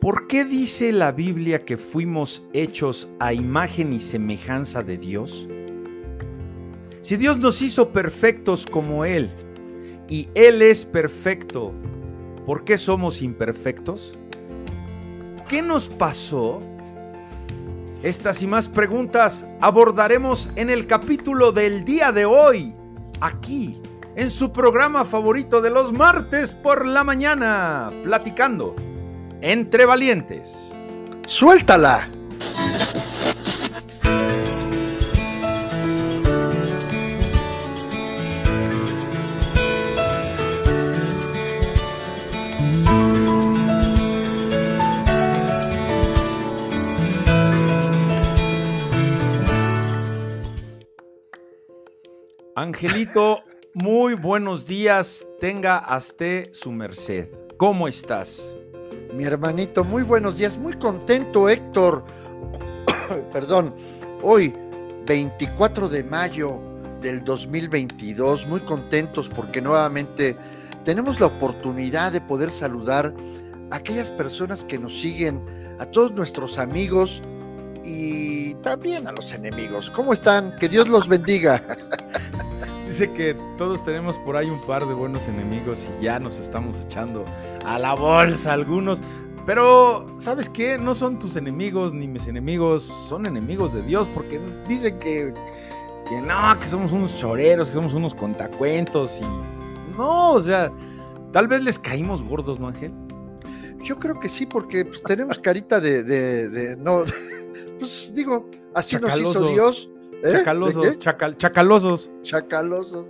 ¿Por qué dice la Biblia que fuimos hechos a imagen y semejanza de Dios? Si Dios nos hizo perfectos como Él y Él es perfecto, ¿por qué somos imperfectos? ¿Qué nos pasó? Estas y más preguntas abordaremos en el capítulo del día de hoy, aquí, en su programa favorito de los martes por la mañana, platicando entre valientes. ¡Suéltala! Angelito, muy buenos días. Tenga hasta su merced. ¿Cómo estás? Mi hermanito, muy buenos días. Muy contento, Héctor. Perdón. Hoy, 24 de mayo del 2022. Muy contentos porque nuevamente tenemos la oportunidad de poder saludar a aquellas personas que nos siguen, a todos nuestros amigos y también a los enemigos. ¿Cómo están? Que Dios los bendiga. Dice que todos tenemos por ahí un par de buenos enemigos y ya nos estamos echando a la bolsa algunos. Pero, ¿sabes qué? No son tus enemigos ni mis enemigos, son enemigos de Dios, porque dice que, que no, que somos unos choreros, que somos unos contacuentos y... No, o sea, tal vez les caímos gordos, ¿no, Ángel? Yo creo que sí, porque pues, tenemos carita de, de, de no, pues digo, así nos hizo Dios ¿Eh? Chacalosos, chacalosos. Chacalosos.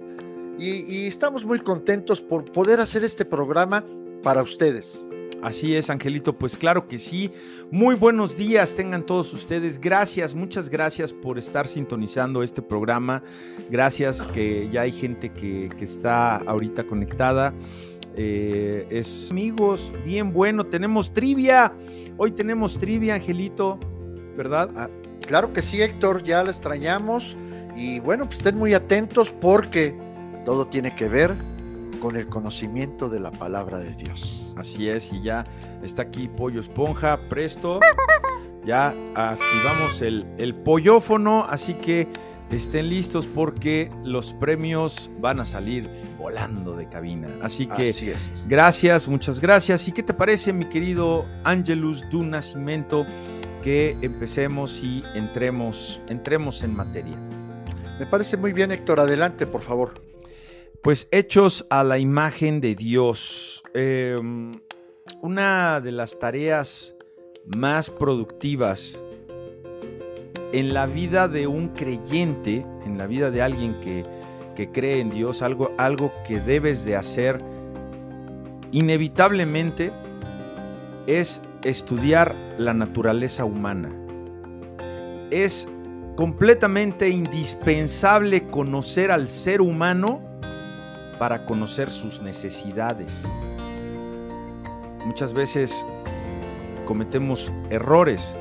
Y, y, estamos muy contentos por poder hacer este programa para ustedes. Así es, Angelito, pues claro que sí. Muy buenos días tengan todos ustedes. Gracias, muchas gracias por estar sintonizando este programa. Gracias que ya hay gente que, que está ahorita conectada. Eh, es amigos, bien bueno. Tenemos trivia. Hoy tenemos trivia, Angelito, ¿verdad? Ah, Claro que sí, Héctor, ya la extrañamos. Y bueno, pues estén muy atentos porque todo tiene que ver con el conocimiento de la palabra de Dios. Así es, y ya está aquí Pollo Esponja, presto. Ya activamos el, el pollófono, así que estén listos porque los premios van a salir volando de cabina. Así que gracias, muchas gracias. ¿Y qué te parece, mi querido Angelus du Nacimiento? Que empecemos y entremos, entremos en materia. Me parece muy bien, Héctor. Adelante, por favor. Pues hechos a la imagen de Dios. Em, una de las tareas más productivas en la vida de un creyente, en la vida de alguien que, que cree en Dios, algo, algo que debes de hacer inevitablemente es estudiar la naturaleza humana. Es completamente indispensable conocer al ser humano para conocer sus necesidades. Muchas veces cometemos errores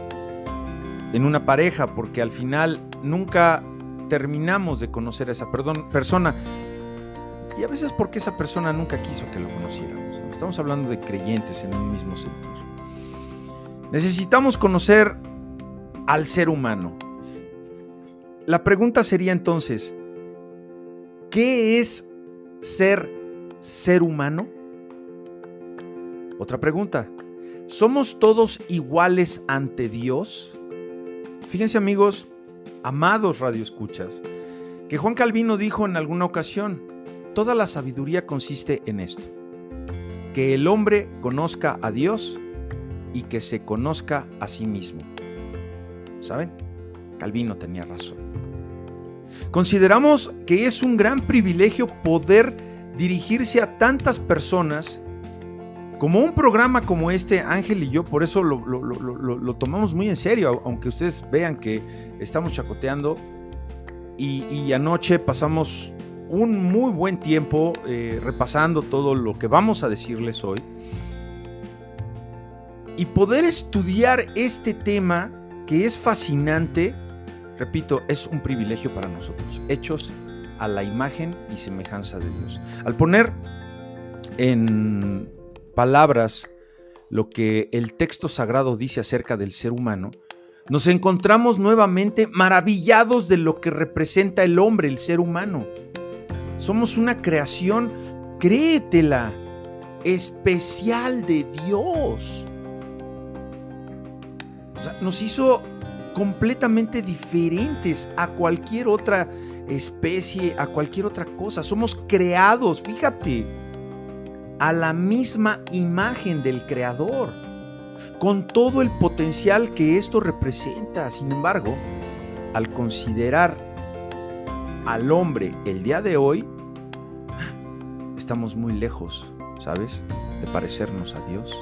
en una pareja porque al final nunca terminamos de conocer a esa persona y a veces porque esa persona nunca quiso que lo conociéramos. Estamos hablando de creyentes en un mismo sentido. Necesitamos conocer al ser humano. La pregunta sería entonces, ¿qué es ser ser humano? Otra pregunta, ¿somos todos iguales ante Dios? Fíjense amigos, amados radioescuchas, que Juan Calvino dijo en alguna ocasión, toda la sabiduría consiste en esto, que el hombre conozca a Dios y que se conozca a sí mismo. ¿Saben? Calvino tenía razón. Consideramos que es un gran privilegio poder dirigirse a tantas personas como un programa como este, Ángel y yo, por eso lo, tomamos muy en serio, aunque ustedes vean que estamos chacoteando y, anoche pasamos un muy buen tiempo eh, repasando todo lo que vamos a decirles hoy y poder estudiar este tema que es fascinante, repito, es un privilegio para nosotros, hechos a la imagen y semejanza de Dios. Al poner en palabras lo que el texto sagrado dice acerca del ser humano, nos encontramos nuevamente maravillados de lo que representa el hombre, el ser humano. Somos una creación, créetela, especial de Dios. Nos hizo completamente diferentes a cualquier otra especie, a cualquier otra cosa. Somos creados, fíjate, a la misma imagen del Creador, con todo el potencial que esto representa. Sin embargo, al considerar al hombre el día de hoy, estamos muy lejos, ¿sabes? De parecernos a Dios.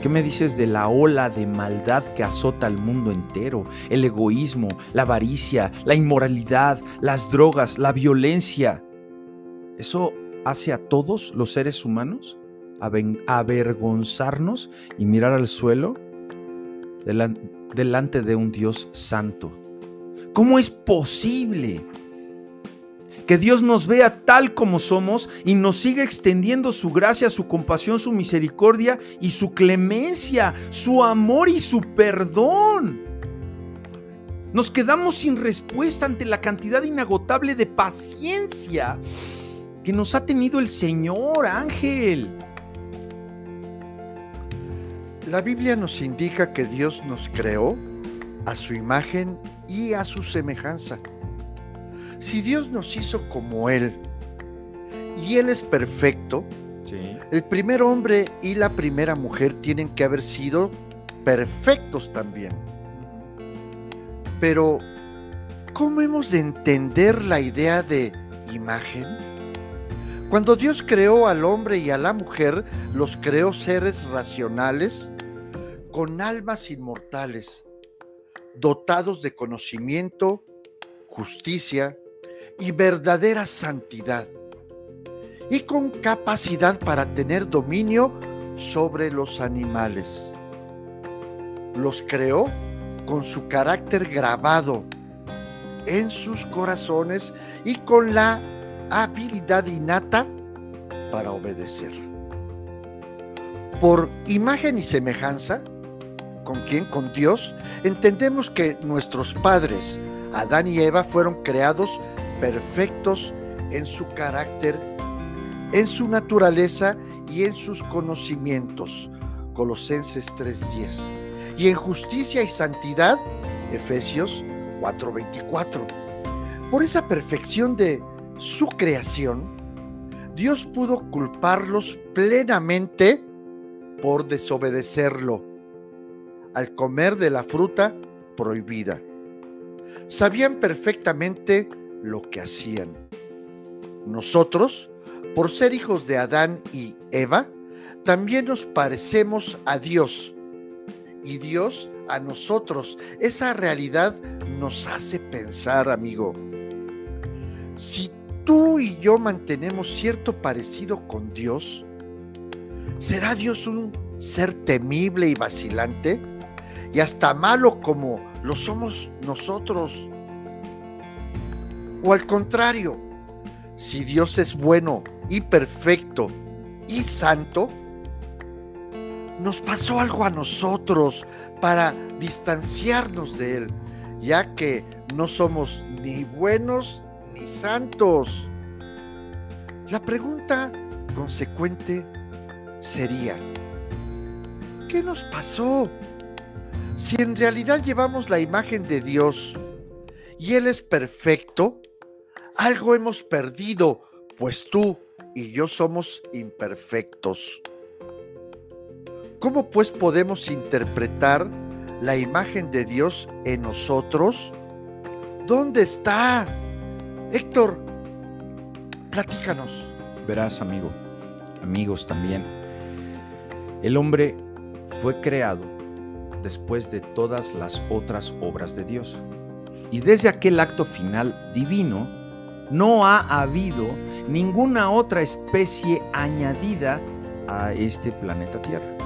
¿Qué me dices de la ola de maldad que azota al mundo entero? El egoísmo, la avaricia, la inmoralidad, las drogas, la violencia. ¿Eso hace a todos los seres humanos avergonzarnos y mirar al suelo delante de un Dios santo? ¿Cómo es posible que Dios nos vea tal como somos y nos siga extendiendo su gracia, su compasión, su misericordia y su clemencia, su amor y su perdón. Nos quedamos sin respuesta ante la cantidad inagotable de paciencia que nos ha tenido el Señor, Ángel. La Biblia nos indica que Dios nos creó a su imagen y a su semejanza. Si Dios nos hizo como Él y Él es perfecto, el primer hombre y la primera mujer tienen que haber sido perfectos también. Pero, ¿cómo hemos de entender la idea de imagen? Cuando Dios creó al hombre y a la mujer, los creó seres racionales, con almas inmortales, dotados de conocimiento, justicia, y verdadera santidad y con capacidad para tener dominio sobre los animales. Los creó con su carácter grabado en sus corazones y con la habilidad innata para obedecer. Por imagen y semejanza, ¿con quién? Con Dios, entendemos que nuestros padres, Adán y Eva, fueron creados perfectos en su carácter, en su naturaleza y en sus conocimientos. Colosenses 3:10. Y en justicia y santidad, Efesios 4:24. Por esa perfección de su creación, Dios pudo culparlos plenamente por desobedecerlo al comer de la fruta prohibida. Sabían perfectamente lo que hacían. Nosotros, por ser hijos de Adán y Eva, también nos parecemos a Dios y Dios a nosotros. Esa realidad nos hace pensar, amigo. Si tú y yo mantenemos cierto parecido con Dios, ¿será Dios un ser temible y vacilante? Y hasta malo como lo somos nosotros. O al contrario, si Dios es bueno y perfecto y santo, nos pasó algo a nosotros para distanciarnos de Él, ya que no somos ni buenos ni santos. La pregunta consecuente sería, ¿qué nos pasó? Si en realidad llevamos la imagen de Dios y Él es perfecto, algo hemos perdido, pues tú y yo somos imperfectos. ¿Cómo pues podemos interpretar la imagen de Dios en nosotros? ¿Dónde está? Héctor, platícanos. Verás, amigo, amigos también, el hombre fue creado después de todas las otras obras de Dios. Y desde aquel acto final divino, no ha habido ninguna otra especie añadida a este planeta Tierra.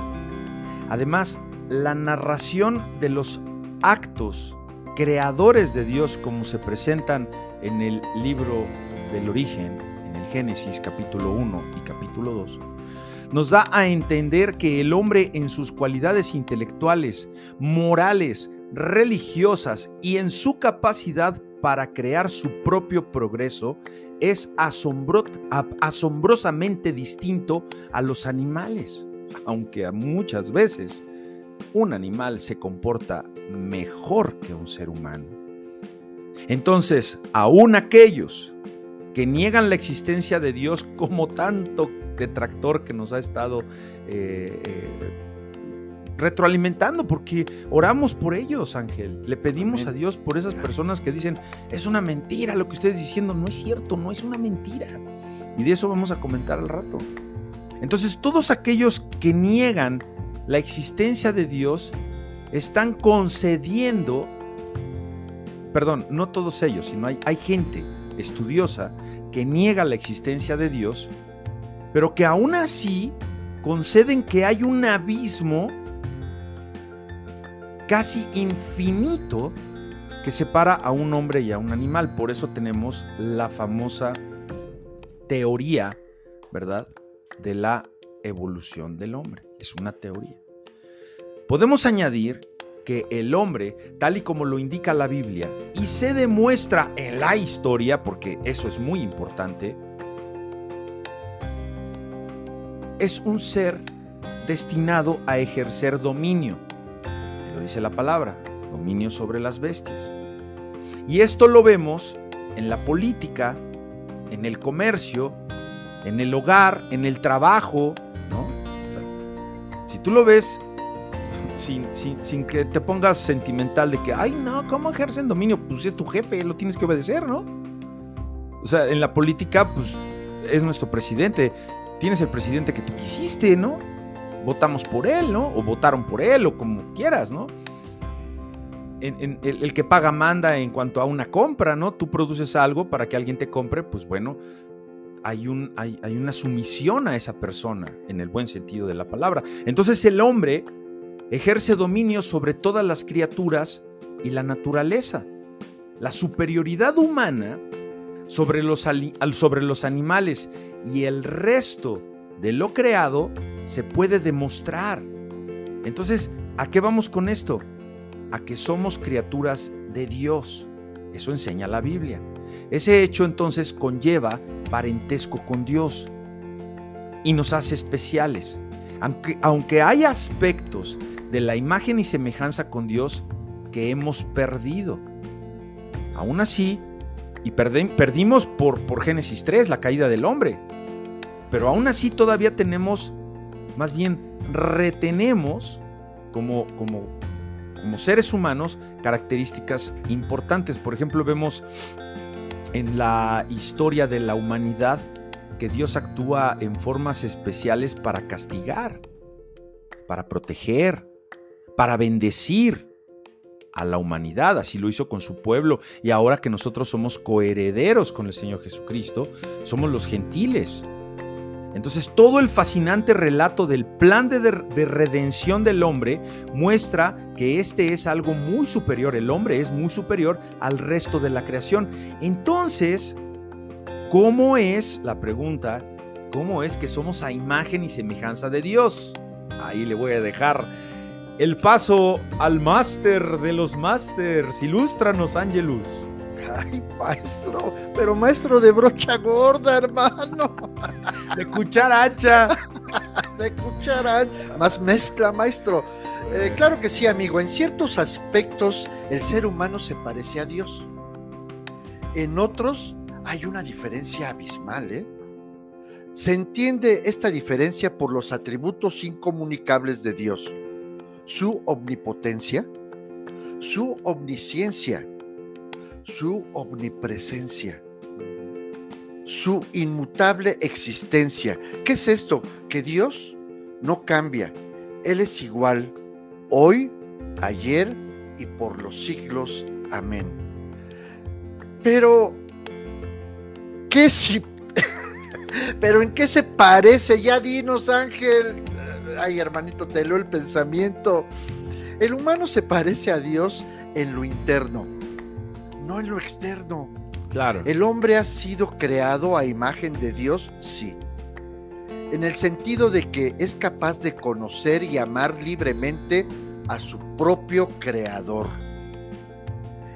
Además, la narración de los actos creadores de Dios como se presentan en el libro del origen, en el Génesis capítulo 1 y capítulo 2, nos da a entender que el hombre en sus cualidades intelectuales, morales, religiosas y en su capacidad para crear su propio progreso es asombrosamente distinto a los animales, aunque muchas veces un animal se comporta mejor que un ser humano. Entonces, aún aquellos que niegan la existencia de Dios como tanto detractor que nos ha estado eh, eh, retroalimentando, porque oramos por ellos, Ángel. Le pedimos a Dios por esas personas que dicen, es una mentira lo que ustedes diciendo, no es cierto, no es una mentira. Y de eso vamos a comentar al rato. Entonces, todos aquellos que niegan la existencia de Dios están concediendo, perdón, no todos ellos, sino hay, hay gente estudiosa que niega la existencia de Dios, pero que aún así conceden que hay un abismo casi infinito que separa a un hombre y a un animal. Por eso tenemos la famosa teoría, ¿verdad? De la evolución del hombre. Es una teoría. Podemos añadir que el hombre, tal y como lo indica la Biblia, y se demuestra en la historia, porque eso es muy importante, es un ser destinado a ejercer dominio. Lo dice la palabra, dominio sobre las bestias. Y esto lo vemos en la política, en el comercio, en el hogar, en el trabajo, ¿no? si tú lo ves sin, sin, que te pongas sentimental de que, ay, no, ¿cómo ejercen dominio? Pues es tu jefe, lo tienes que obedecer, ¿no? O sea, en la política, pues es nuestro presidente. Tienes el presidente que tú quisiste, ¿no? Votamos por él, ¿no? O votaron por él, o como quieras, ¿no? El, que paga manda en cuanto a una compra, ¿no? Tú produces algo para que alguien te compre, pues bueno, hay, un, hay, hay una sumisión a esa persona, en el buen sentido de la palabra. Entonces el hombre ejerce dominio sobre todas las criaturas y la naturaleza. La superioridad humana sobre los animales y el resto de lo creado se puede demostrar. Entonces, ¿a qué vamos con esto? A que somos criaturas de Dios. Eso enseña la Biblia. Ese hecho entonces conlleva parentesco con Dios y nos hace especiales. Aunque, aunque hay aspectos de la imagen y semejanza con Dios que hemos perdido. Aún así, y perdimos por, por Génesis 3, la caída del hombre, pero aún así todavía tenemos, más bien retenemos como, como, como seres humanos características importantes. Por ejemplo, vemos en la historia de la humanidad que Dios actúa en formas especiales para castigar, para proteger, para bendecir a la humanidad, así lo hizo con su pueblo, y ahora que nosotros somos coherederos con el Señor Jesucristo, somos los gentiles. Entonces todo el fascinante relato del plan de, de, redención del hombre muestra que este es algo muy superior, el hombre es muy superior al resto de la creación. Entonces, ¿cómo es, la pregunta, cómo es que somos a imagen y semejanza de Dios? Ahí le voy a dejar el paso al máster de los másters. Ilústranos, Angelus. Ay, maestro, pero maestro de brocha gorda, hermano. De cucharacha. De cucharacha. Más mezcla, maestro. Eh, claro que sí, amigo. En ciertos aspectos, el ser humano se parece a Dios. En otros, hay una diferencia abismal, ¿eh? Se entiende esta diferencia por los atributos incomunicables de Dios su omnipotencia, su omnisciencia, su omnipresencia, su inmutable existencia. ¿Qué es esto? Que Dios no cambia. Él es igual hoy, ayer y por los siglos. Amén. Pero, ¿qué si... Pero ¿en qué se parece? Ya dinos, Ángel ay hermanito, te leo el pensamiento. El humano se parece a Dios en lo interno, no en lo externo. Claro. ¿El hombre ha sido creado a imagen de Dios? Sí. en el sentido de que es capaz de conocer y amar libremente a su propio creador.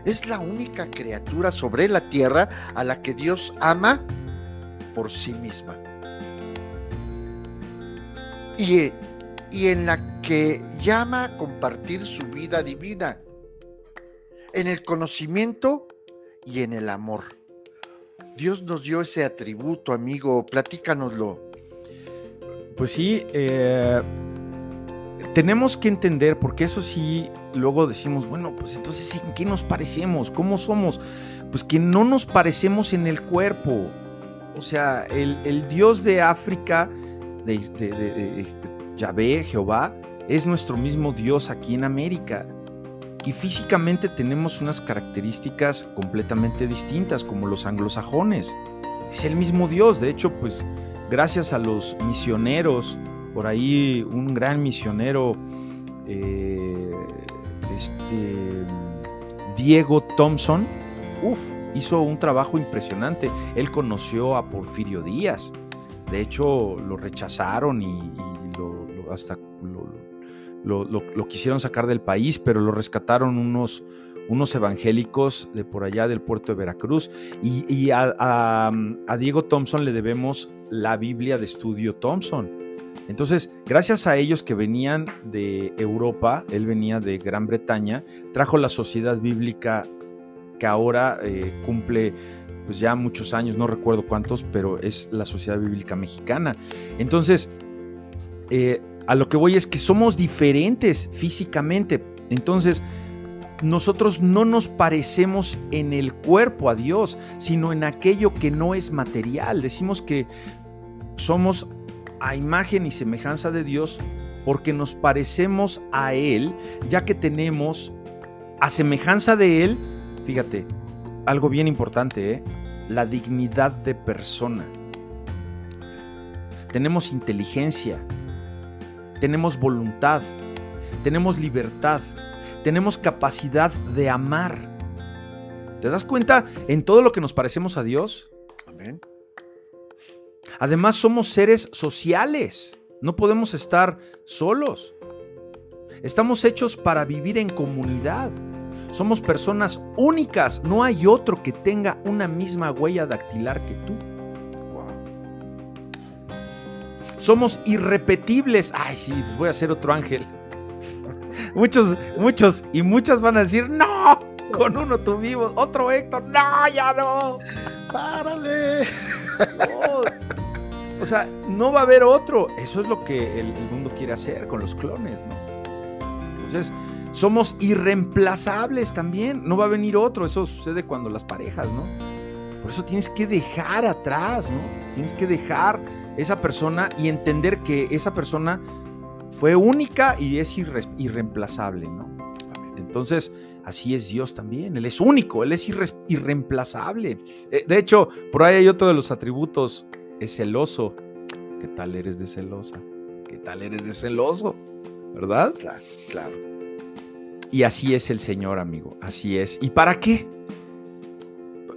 Es la única criatura sobre la tierra a la que Dios ama por sí misma. Y, y en la que llama a compartir su vida divina, en el conocimiento y en el amor. Dios nos dio ese atributo, amigo, platícanoslo. Pues sí, eh, tenemos que entender, porque eso sí, luego decimos, bueno, pues entonces, ¿en qué nos parecemos? ¿Cómo somos? Pues que no nos parecemos en el cuerpo. O sea, el, Dios de África, de, de Yahvé, Jehová, es nuestro mismo Dios aquí en América. Y físicamente tenemos unas características completamente distintas, como los anglosajones. Es el mismo Dios, de hecho, pues gracias a los misioneros, por ahí un gran misionero, eh, este, Diego Thompson, hizo un trabajo impresionante. Él conoció a Porfirio Díaz. De hecho, lo rechazaron y, hasta lo, quisieron sacar del país, pero lo rescataron unos, unos evangélicos de por allá del puerto de Veracruz. Y, a, Diego Thompson le debemos la Biblia de estudio Thompson. Entonces, gracias a ellos que venían de Europa, él venía de Gran Bretaña, trajo la sociedad bíblica que ahora eh, cumple pues ya muchos años, no recuerdo cuántos, pero es la sociedad bíblica mexicana. Entonces, eh, a lo que voy es que somos diferentes físicamente. Entonces, nosotros no nos parecemos en el cuerpo a Dios, sino en aquello que no es material. Decimos que somos a imagen y semejanza de Dios porque nos parecemos a Él, ya que tenemos a semejanza de Él, fíjate, algo bien importante, ¿eh? la dignidad de persona. Tenemos inteligencia, tenemos voluntad, tenemos libertad, tenemos capacidad de amar. ¿Te das cuenta en todo lo que nos parecemos a Dios? Amén. Además somos seres sociales, no podemos estar solos. Estamos hechos para vivir en comunidad. Somos personas únicas, no hay otro que tenga una misma huella dactilar que tú. Somos irrepetibles. Ay, sí, pues voy a ser otro ángel. muchos, muchos y muchas van a decir, no, con uno tuvimos, otro Héctor, no, ya no. Párale. O sea, no va a haber otro. Eso es lo que el, el mundo quiere hacer con los clones, ¿no? Entonces, somos irreemplazables también. No va a venir otro. Eso sucede cuando las parejas, ¿no? Por eso tienes que dejar atrás, ¿no? Tienes que dejar esa persona y entender que esa persona fue única y es irreemplazable, ¿no? Entonces, así es Dios también. Él es único, Él es irreemplazable. Eh, de hecho, por ahí hay otro de los atributos, es celoso. ¿Qué tal eres de celosa? ¿Qué tal eres de celoso? ¿Verdad? Claro, claro. Y así es el Señor, amigo. Así es. ¿Y para qué?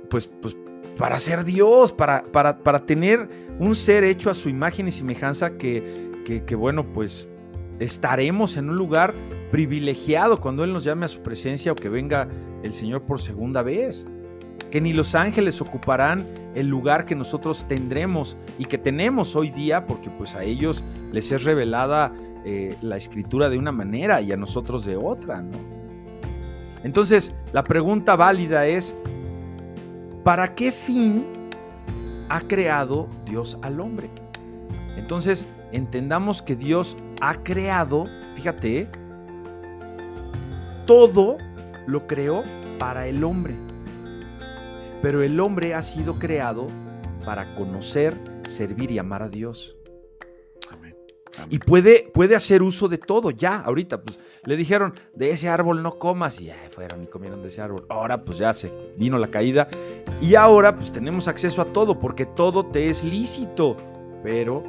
Pues, pues para ser Dios, para, para, para tener un ser hecho a su imagen y semejanza que, que, bueno, pues estaremos en un lugar privilegiado cuando Él nos llame a su presencia o que venga el Señor por segunda vez. Que ni los ángeles ocuparán el lugar que nosotros tendremos y que tenemos hoy día, porque pues a ellos les es revelada eh, la escritura de una manera y a nosotros de otra, ¿no? Entonces, la pregunta válida es, ¿para qué fin ha creado Dios al hombre? Entonces, entendamos que Dios ha creado, fíjate, todo lo creó para el hombre. Pero el hombre ha sido creado para conocer, servir y amar a Dios. Y puede, puede hacer uso de todo, ya, ahorita, pues le dijeron, de ese árbol no comas, y ya fueron y comieron de ese árbol. Ahora, pues ya se vino la caída, y ahora, pues tenemos acceso a todo, porque todo te es lícito, pero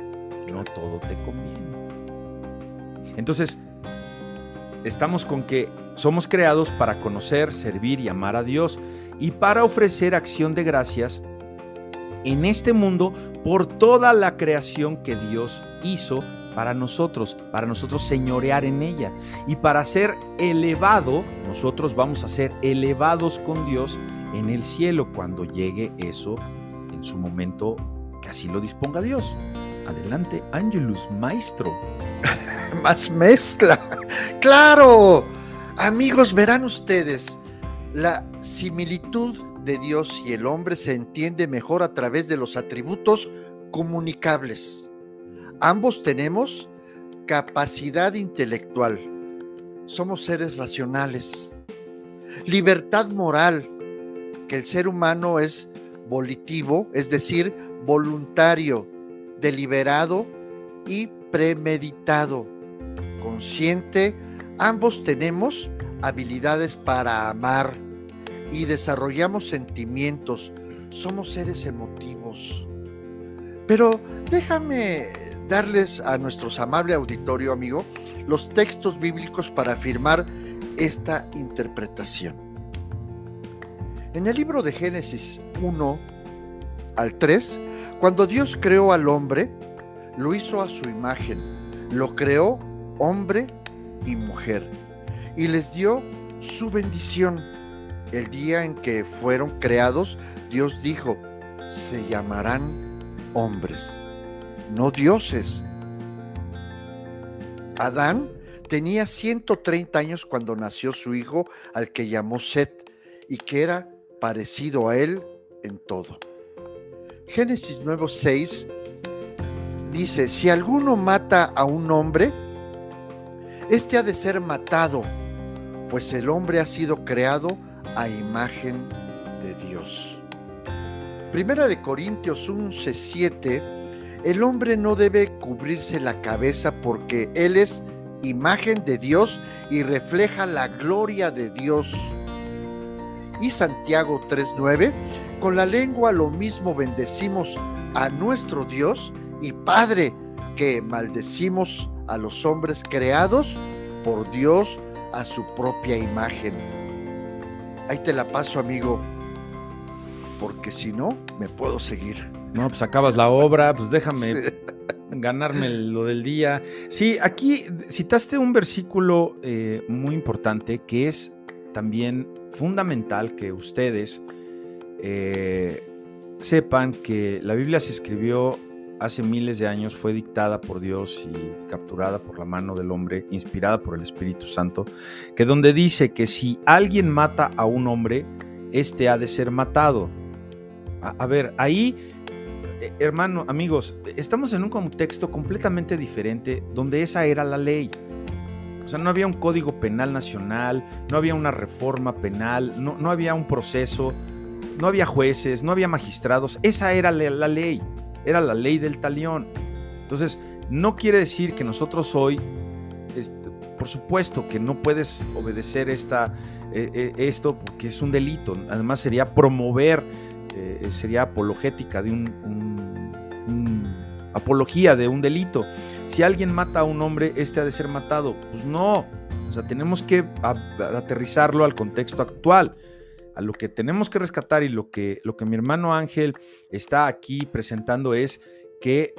no todo te conviene. Entonces, estamos con que somos creados para conocer, servir y amar a Dios, y para ofrecer acción de gracias en este mundo por toda la creación que Dios hizo para nosotros, para nosotros señorear en ella. Y para ser elevado, nosotros vamos a ser elevados con Dios en el cielo cuando llegue eso en su momento que así lo disponga Dios. Adelante, Angelus, maestro. Más mezcla. Claro. Amigos, verán ustedes, la similitud de Dios y el hombre se entiende mejor a través de los atributos comunicables. Ambos tenemos capacidad intelectual. Somos seres racionales. Libertad moral, que el ser humano es volitivo, es decir, voluntario, deliberado y premeditado. Consciente, ambos tenemos habilidades para amar y desarrollamos sentimientos. Somos seres emotivos. Pero déjame darles a nuestros amable auditorio, amigo, los textos bíblicos para afirmar esta interpretación. En el libro de Génesis 1 al 3, cuando Dios creó al hombre, lo hizo a su imagen, lo creó hombre y mujer, y les dio su bendición. El día en que fueron creados, Dios dijo, se llamarán hombres, no dioses. Adán tenía 130 años cuando nació su hijo, al que llamó Set, y que era parecido a él en todo. Génesis 9:6 dice, si alguno mata a un hombre, este ha de ser matado, pues el hombre ha sido creado a imagen de Dios. Primera de Corintios 11:7, el hombre no debe cubrirse la cabeza porque él es imagen de Dios y refleja la gloria de Dios. Y Santiago 3:9, con la lengua lo mismo bendecimos a nuestro Dios y Padre que maldecimos a los hombres creados por Dios a su propia imagen. Ahí te la paso, amigo, porque si no, me puedo seguir. No, pues acabas la obra, pues déjame ganarme lo del día. Sí, aquí citaste un versículo eh, muy importante que es también fundamental que ustedes eh, sepan que la Biblia se escribió hace miles de años, fue dictada por Dios y capturada por la mano del hombre, inspirada por el Espíritu Santo, que donde dice que si alguien mata a un hombre, éste ha de ser matado. A, ver, ahí, eh, hermano, amigos, estamos en un contexto completamente diferente donde esa era la ley. O sea, no había un código penal nacional, no había una reforma penal, no, no había un proceso, no había jueces, no había magistrados, esa era la, ley, era la ley del talión. Entonces, no quiere decir que nosotros hoy, este, por supuesto que no puedes obedecer esta, eh, eh, esto porque es un delito, además sería promover, eh, sería apologética de un, apología de un delito. Si alguien mata a un hombre, este ha de ser matado. Pues no, o sea, tenemos que aterrizarlo al contexto actual a lo que tenemos que rescatar y lo que, lo que mi hermano Ángel está aquí presentando es que,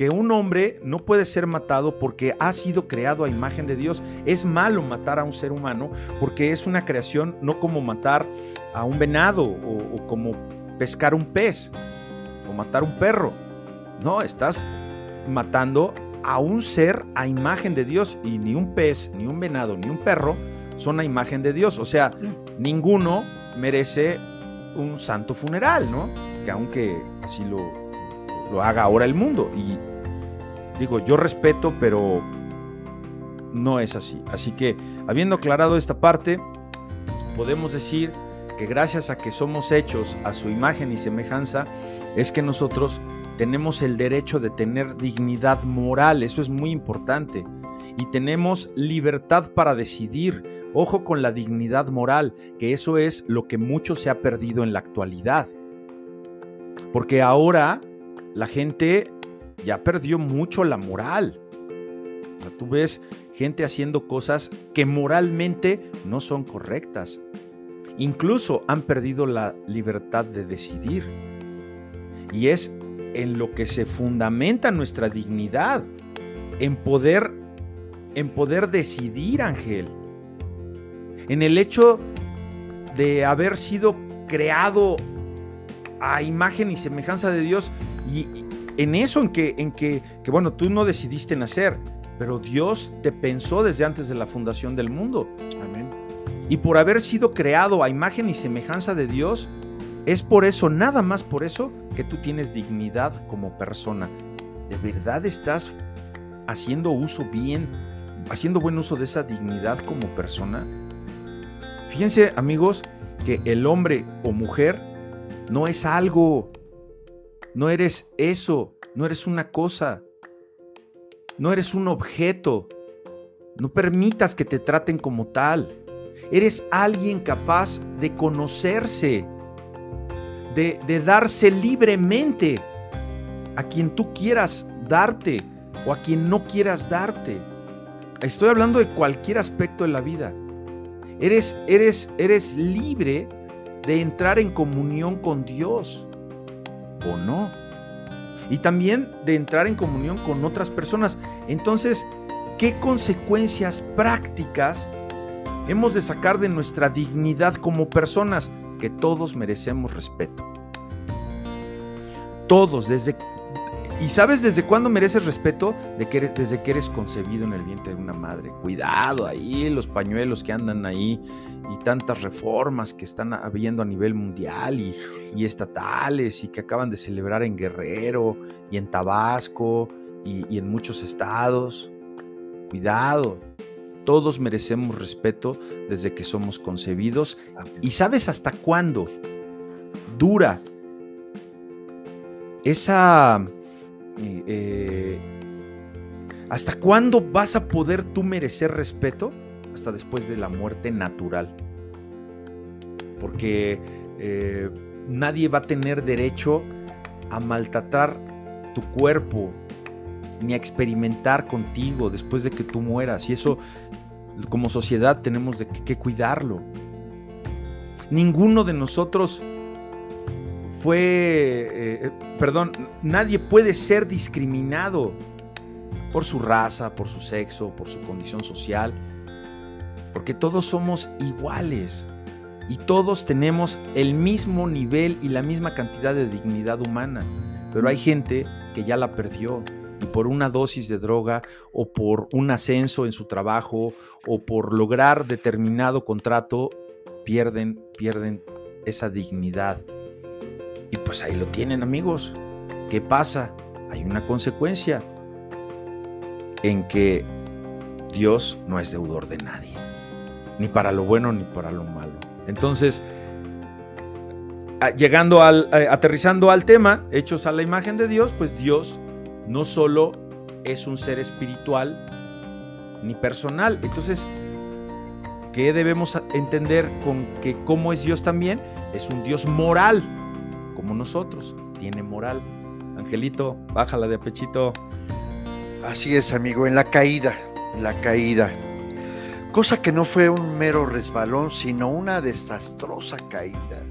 que un hombre no puede ser matado porque ha sido creado a imagen de Dios. Es malo matar a un ser humano porque es una creación no como matar a un venado o, como pescar un pez o matar un perro. No, estás matando a un ser a imagen de Dios y ni un pez, ni un venado, ni un perro son a imagen de Dios. O sea, ninguno merece un santo funeral, ¿no? Que aunque así lo, lo haga ahora el mundo. Y digo, yo respeto, pero no es así. Así que, habiendo aclarado esta parte, podemos decir que gracias a que somos hechos a su imagen y semejanza, es que nosotros tenemos el derecho de tener dignidad moral. Eso es muy importante. Y tenemos libertad para decidir Ojo con la dignidad moral, que eso es lo que mucho se ha perdido en la actualidad. Porque ahora la gente ya perdió mucho la moral. O sea, tú ves gente haciendo cosas que moralmente no son correctas. Incluso han perdido la libertad de decidir. Y es en lo que se fundamenta nuestra dignidad, en poder, en poder decidir, Ángel, en el hecho de haber sido creado a imagen y semejanza de Dios y, en eso en que, en que, que, bueno, tú no decidiste nacer, pero Dios te pensó desde antes de la fundación del mundo. Amén. Y por haber sido creado a imagen y semejanza de Dios, es por eso, nada más por eso, que tú tienes dignidad como persona. ¿De verdad estás haciendo uso bien, haciendo buen uso de esa dignidad como persona? Fíjense, amigos, que el hombre o mujer no es algo, no eres eso, no eres una cosa, no eres un objeto. No permitas que te traten como tal. Eres alguien capaz de conocerse, de, darse libremente a quien tú quieras darte o a quien no quieras darte. Estoy hablando de cualquier aspecto de la vida. Eres, eres, eres libre de entrar en comunión con Dios o no. Y también de entrar en comunión con otras personas. Entonces, ¿qué consecuencias prácticas hemos de sacar de nuestra dignidad como personas? que todos merecemos respeto. Todos, desde... ¿Y sabes desde cuándo mereces respeto? Desde que eres concebido en el vientre de una madre. Cuidado ahí, los pañuelos que andan ahí y tantas reformas que están habiendo a nivel mundial y, estatales y que acaban de celebrar en Guerrero y en Tabasco y en muchos estados. Cuidado, todos merecemos respeto desde que somos concebidos. ¿Y sabes hasta cuándo dura esa... Eh, ¿Hasta cuándo vas a poder tú merecer respeto? Hasta después de la muerte natural. Porque eh, nadie va a tener derecho a maltratar tu cuerpo, ni a experimentar contigo después de que tú mueras. Y eso como sociedad tenemos que, cuidarlo. Ninguno de nosotros fue, eh, eh, perdón, nadie puede ser discriminado por su raza, por su sexo, por su condición social, porque todos somos iguales y todos tenemos el mismo nivel y la misma cantidad de dignidad humana, pero hay gente que ya la perdió, y por una dosis de droga o por un ascenso en su trabajo o por lograr determinado contrato, pierden, pierden esa dignidad. Y pues ahí lo tienen amigos. ¿Qué pasa? Hay una consecuencia en que Dios no es deudor de nadie, ni para lo bueno ni para lo malo. Entonces, llegando al, aterrizando al tema, hechos a la imagen de Dios, pues Dios no solo es un ser espiritual ni personal. Entonces, ¿qué debemos entender con que cómo es Dios también? Es un Dios moral, como nosotros, tiene moral. Angelito, bájala de pechito. Así es, amigo, en la caída, la caída. Cosa que no fue un mero resbalón, sino una desastrosa caída.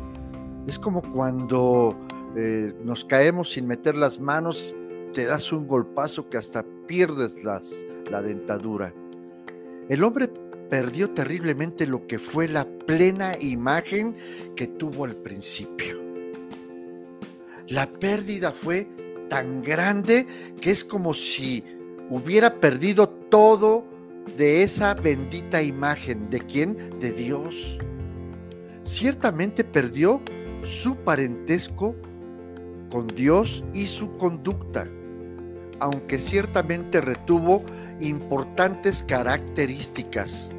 Es como cuando eh, nos caemos sin meter las manos te das un golpazo que hasta pierdes la dentadura. El hombre perdió terriblemente lo que fue la plena imagen que tuvo al principio. La pérdida fue tan grande que es como si hubiera perdido todo de esa bendita imagen. ¿De quién? De Dios. Ciertamente perdió su parentesco con Dios y su conducta aunque ciertamente retuvo importantes características.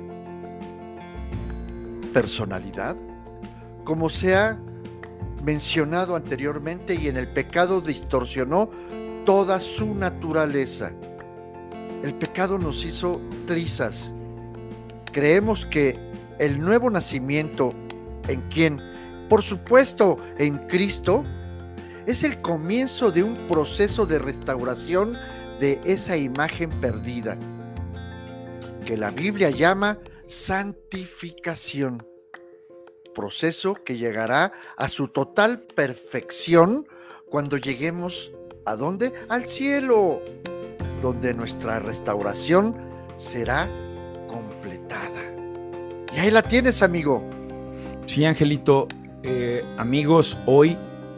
Personalidad, como se ha mencionado anteriormente, y en el pecado distorsionó toda su naturaleza. El pecado nos hizo trizas. Creemos que el nuevo nacimiento en quien, por supuesto, en Cristo, es el comienzo de un proceso de restauración de esa imagen perdida, que la Biblia llama santificación, proceso que llegará a su total perfección cuando lleguemos a dónde? Al cielo, donde nuestra restauración será completada. Y ahí la tienes, amigo. Sí, Angelito. Eh, amigos, hoy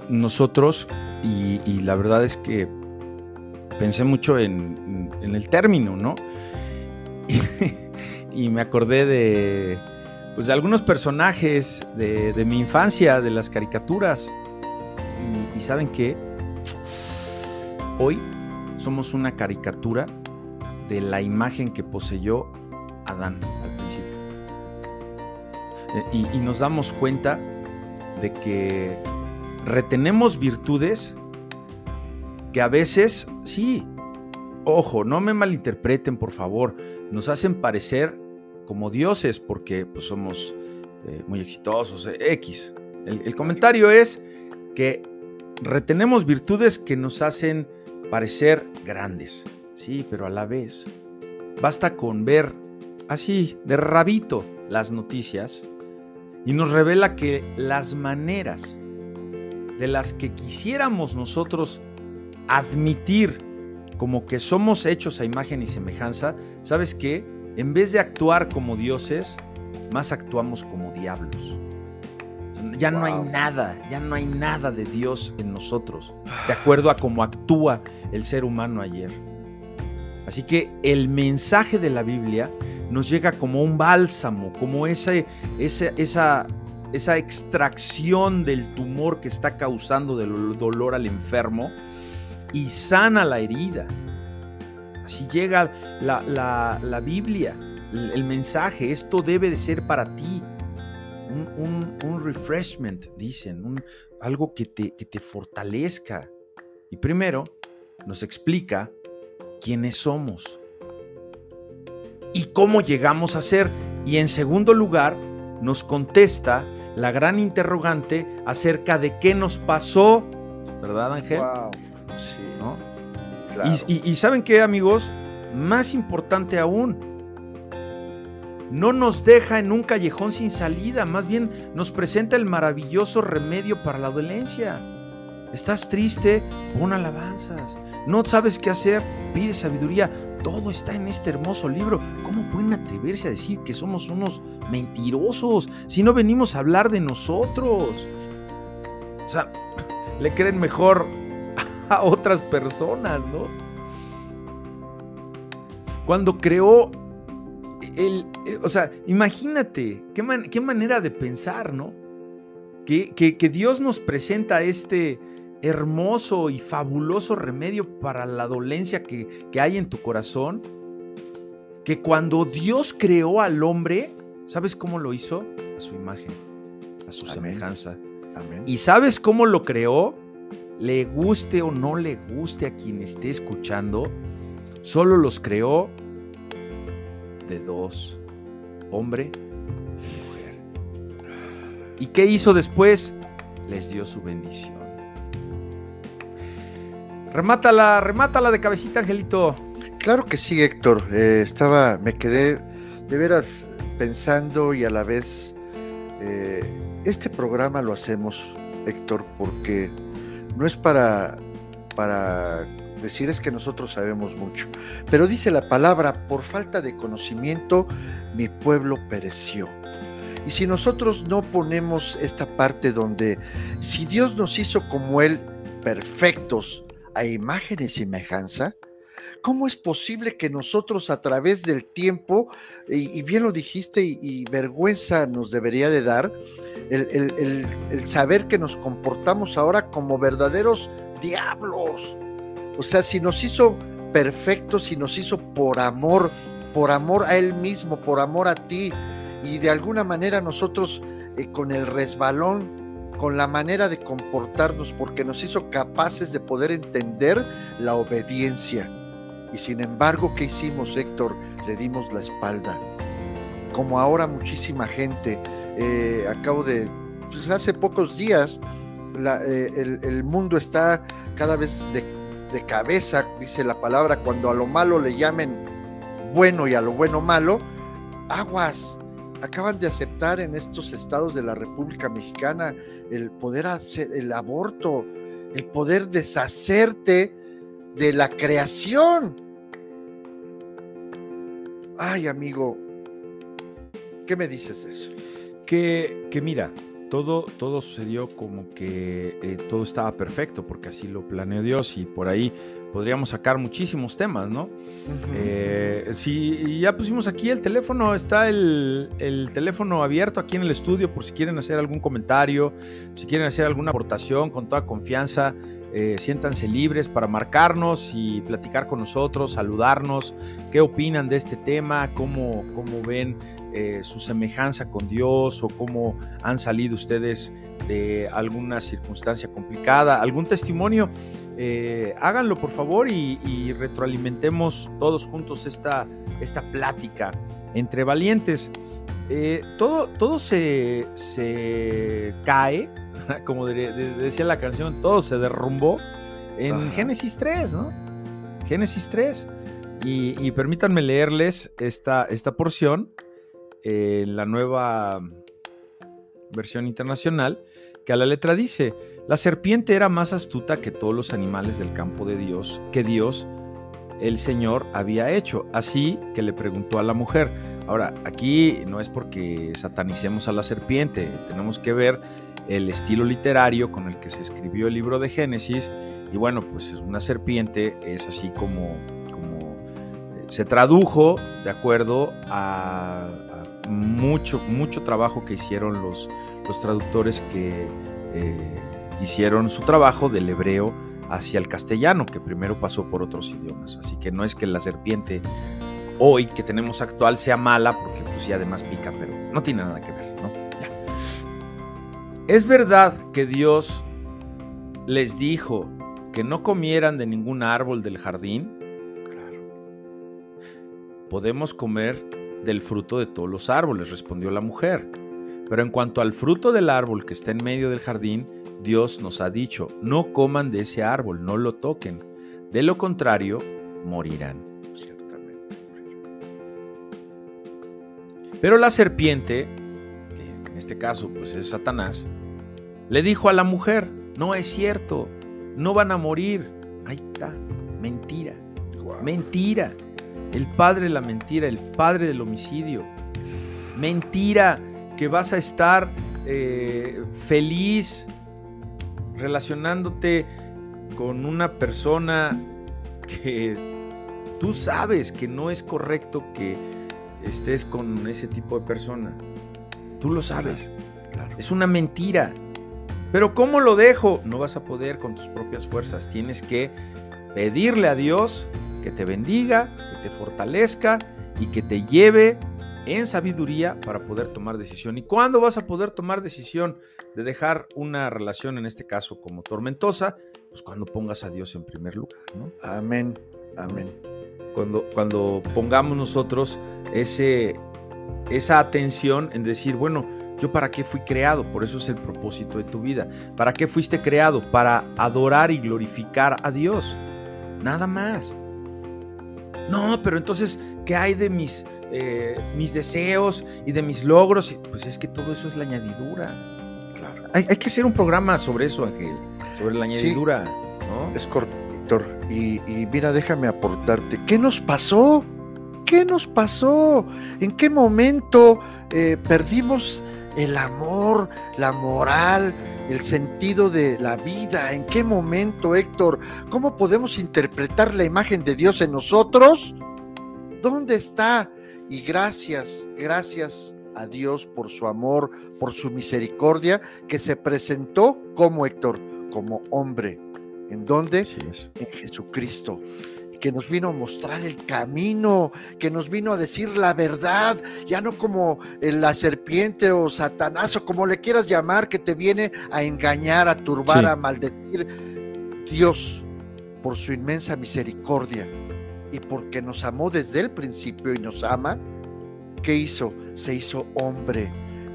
nosotros, y, la verdad es que pensé mucho en, el término, ¿no? Y, me acordé de, pues, de algunos personajes de, mi infancia, de las caricaturas. Y, ¿saben qué? Hoy somos una caricatura de la imagen que poseyó Adán al principio. Eh, y, nos damos cuenta de que retenemos virtudes que a veces, sí, ojo, no me malinterpreten por favor, nos hacen parecer como dioses porque pues, somos eh, muy exitosos, eh, X. el comentario es que retenemos virtudes que nos hacen parecer grandes, sí, pero a la vez basta con ver así, de rabito, las noticias y nos revela que las maneras de las que quisiéramos nosotros admitir como que somos hechos a imagen y semejanza, ¿sabes qué? En vez de actuar como dioses, más actuamos como diablos. Ya no hay nada, ya no hay nada de Dios en nosotros, de acuerdo a cómo actúa el ser humano ayer. Así que el mensaje de la Biblia nos llega como un bálsamo, como esa, esa, esa extracción del tumor que está causando del dolor al enfermo y sana la herida. Así llega la, Biblia, el, mensaje, esto debe de ser para ti un, refreshment, dicen, algo que te, que te fortalezca. Y primero nos explica quiénes somos y cómo llegamos a ser. Y en segundo lugar, nos contesta la gran interrogante acerca de qué nos pasó, ¿verdad Ángel? Sí. Y, saben qué, amigos, más importante aún, no nos deja en un callejón sin salida, más bien nos presenta el maravilloso remedio para la dolencia. Estás triste, pon alabanzas. No sabes qué hacer, pide sabiduría. Todo está en este hermoso libro. ¿Cómo pueden atreverse a decir que somos unos mentirosos si no venimos a hablar de nosotros? O sea, le creen mejor a otras personas, ¿no? Cuando creó el, eh, o sea, imagínate, qué, manera de pensar, ¿no? Que, que, Dios nos presenta este hermoso y fabuloso remedio para la dolencia que, que hay en tu corazón. Que cuando Dios creó al hombre, ¿sabes cómo lo hizo? A su imagen, a su semejanza. Amén. ¿Y sabes cómo lo creó? Le guste o no le guste a quien esté escuchando, solo los creó de dos, hombre y mujer. ¿Y qué hizo después? Les dio su bendición. Remátala, remátala de cabecita, Angelito. Claro que sí, Héctor. Eh, estaba, me quedé de veras pensando y a la vez, eh, este programa lo hacemos, Héctor, porque no es para, para decir es que nosotros sabemos mucho. Pero dice la palabra, por falta de conocimiento, mi pueblo pereció. Y si nosotros no ponemos esta parte donde, si Dios nos hizo como Él, perfectos, a imagen y semejanza, ¿cómo es posible que nosotros a través del tiempo, y, bien lo dijiste, y, vergüenza nos debería de dar, el, saber que nos comportamos ahora como verdaderos diablos? O sea, si nos hizo perfectos, si nos hizo por amor, por amor a Él mismo, por amor a ti, y de alguna manera nosotros eh, con el resbalón, con la manera de comportarnos, porque nos hizo capaces de poder entender la obediencia. Y sin embargo, ¿qué hicimos, Héctor? Le dimos la espalda. Como ahora muchísima gente, eh, acabo de, pues hace pocos días, eh, el, mundo está cada vez de de cabeza, dice la palabra, cuando a lo malo le llamen bueno y a lo bueno malo, aguas. Acaban de aceptar en estos estados de la República Mexicana el poder hacer el aborto. el poder deshacerte de la creación. Ay, amigo, ¿qué me dices de eso? Que, que mira, todo, todo sucedió como que eh, todo estaba perfecto, porque así lo planeó Dios y por ahí podríamos sacar muchísimos temas, ¿no? Eh, si ya pusimos aquí el teléfono, está el, el, teléfono abierto aquí en el estudio por si quieren hacer algún comentario, si quieren hacer alguna aportación con toda confianza. Eh, siéntanse libres para marcarnos y platicar con nosotros, saludarnos, qué opinan de este tema, cómo, cómo ven eh, su semejanza con Dios o cómo han salido ustedes de alguna circunstancia complicada, algún testimonio, eh, háganlo por favor y, retroalimentemos todos juntos esta, esta plática entre valientes. todo, todo se, se cae como decía la canción, todo se derrumbó en Génesis 3, ¿no? Génesis 3. Y, permítanme leerles esta, esta porción en la nueva versión internacional, que a la letra dice, la serpiente era más astuta que todos los animales del campo de Dios, que Dios, el Señor, había hecho. Así que le preguntó a la mujer. Ahora, aquí no es porque satanicemos a la serpiente, tenemos que ver el estilo literario con el que se escribió el libro de Génesis. Y bueno, pues es una serpiente, es así como, como eh, se tradujo de acuerdo a, mucho, mucho trabajo que hicieron los, los traductores que eh, hicieron su trabajo del hebreo hacia el castellano, que primero pasó por otros idiomas. Así que no es que la serpiente hoy que tenemos actual sea mala, porque pues sí además pica, pero no tiene nada que ver. Es verdad que Dios les dijo que no comieran de ningún árbol del jardín. Claro. Podemos comer del fruto de todos los árboles, respondió la mujer. Pero en cuanto al fruto del árbol que está en medio del jardín, Dios nos ha dicho, no coman de ese árbol, no lo toquen. De lo contrario, morirán. Pero la serpiente en este caso pues es Satanás, le dijo a la mujer, no es cierto, no van a morir. Ahí está, mentira, mentira. El padre de la mentira, el padre del homicidio. Mentira que vas a estar eh, feliz relacionándote con una persona que tú sabes que no es correcto que estés con ese tipo de persona. Tú lo sabes. Es una mentira. Pero ¿cómo lo dejo? No vas a poder con tus propias fuerzas. Tienes que pedirle a Dios que te bendiga, que te fortalezca y que te lleve en sabiduría para poder tomar decisión. ¿Y cuándo vas a poder tomar decisión de dejar una relación, en este caso como tormentosa? Pues cuando pongas a Dios en primer lugar, ¿no? Amén, amén. Cuando, cuando pongamos nosotros ese, esa atención en decir, bueno, yo para qué fui creado, por eso es el propósito de tu vida. ¿Para qué fuiste creado? Para adorar y glorificar a Dios. Nada más. No, pero entonces, ¿qué hay de mis, eh, mis deseos y de mis logros? Pues es que todo eso es la añadidura. Claro. Hay, que hacer un programa sobre eso, Ángel, sobre la añadidura. Es correcto, Y, y mira, déjame aportarte. ¿Qué nos pasó? ¿Qué nos pasó? ¿En qué momento eh, perdimos el amor, la moral, el sentido de la vida? ¿En qué momento, Héctor? ¿Cómo podemos interpretar la imagen de Dios en nosotros? ¿Dónde está? Y gracias, gracias a Dios por su amor, por su misericordia, que se presentó como Héctor, como hombre. ¿En dónde? En Jesucristo que nos vino a mostrar el camino, que nos vino a decir la verdad, ya no como la serpiente o Satanás o como le quieras llamar, que te viene a engañar, a turbar, a maldecir. Dios, por su inmensa misericordia y porque nos amó desde el principio y nos ama, ¿qué hizo? Se hizo hombre,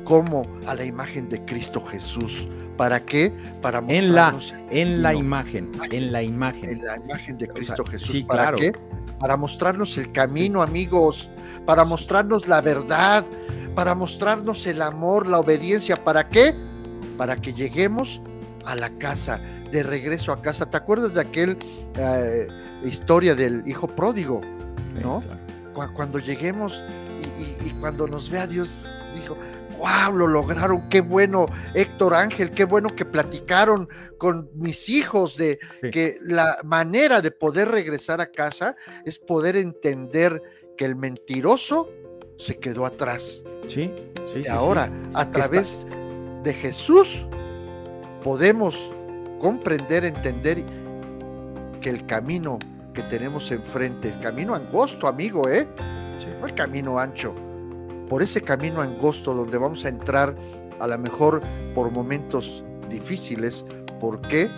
como a la imagen de Cristo Jesús ¿Para qué? Para mostrarnos. En la, en la imagen, en la imagen. En la imagen de Cristo Jesús. Sí, ¿Para qué? Para mostrarnos el camino, amigos. Para mostrarnos la verdad. Para mostrarnos el amor, la obediencia. ¿Para qué? Para que lleguemos a la casa, de regreso a casa. ¿Te acuerdas de aquel eh, historia del hijo pródigo? ¿No? Cuando lleguemos y, cuando nos vea Dios, wow, lo lograron, qué bueno, Héctor Ángel, qué bueno que platicaron con mis hijos de que la manera de poder regresar a casa es poder entender que el mentiroso se quedó atrás. Sí, sí. Y ahora, a través de Jesús, podemos comprender, entender que el camino que tenemos enfrente, el camino angosto, amigo, ¿eh? No el camino ancho. Por ese camino angosto donde vamos a entrar, a lo mejor por momentos difíciles. ¿Por qué?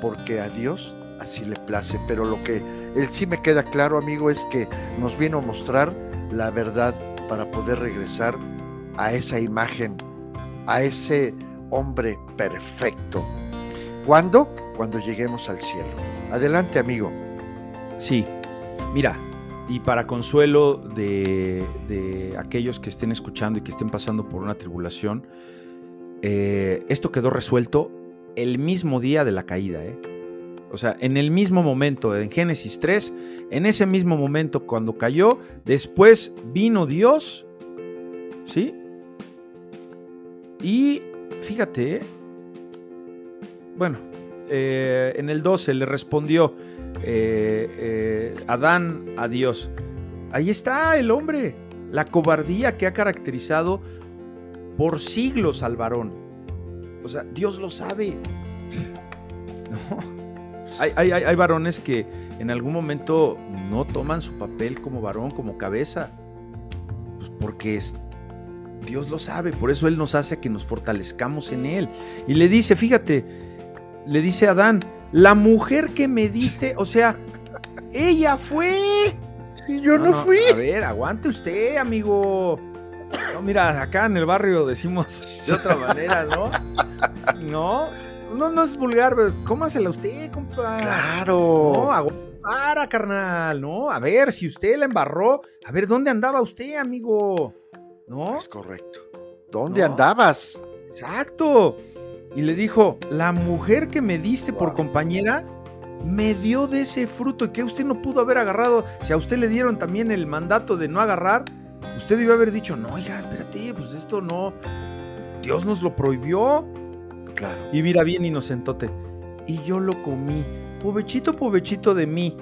Porque a Dios así le place. Pero lo que él sí me queda claro, amigo, es que nos vino a mostrar la verdad para poder regresar a esa imagen, a ese hombre perfecto. ¿Cuándo? Cuando lleguemos al cielo. Adelante, amigo. Sí, mira, y para consuelo de, aquellos que estén escuchando y que estén pasando por una tribulación, eh, esto quedó resuelto el mismo día de la caída, ¿eh? O sea, en el mismo momento, en Génesis 3, en ese mismo momento cuando cayó, después vino Dios, ¿sí? Y fíjate, bueno, eh, en el 12 le respondió eh, eh, Adán a Dios. Ahí está el hombre, la cobardía que ha caracterizado por siglos al varón. O sea, Dios lo sabe. No. Hay, varones que en algún momento no toman su papel como varón, como cabeza, pues porque Dios lo sabe, por eso Él nos hace que nos fortalezcamos en Él. Y le dice, fíjate, le dice a Adán, la mujer que me diste, o sea, ella fue. Si yo no, fui. A ver, aguante usted, amigo. No, mira, acá en el barrio decimos de otra manera, ¿no? No, no, no es vulgar, pero cómasela usted, compa. Claro. No, para, carnal, ¿no? A ver, si usted la embarró, a ver, ¿dónde andaba usted, amigo? ¿No? Es correcto. ¿Dónde andabas? Exacto. Y le dijo, la mujer que me diste por compañera me dio de ese fruto y que usted no pudo haber agarrado. Si a usted le dieron también el mandato de no agarrar, usted debió haber dicho, no, oiga, espérate, pues esto no, Dios nos lo prohibió. Claro. Y mira bien inocentote. Y yo lo comí. Povechito, povechito de mí.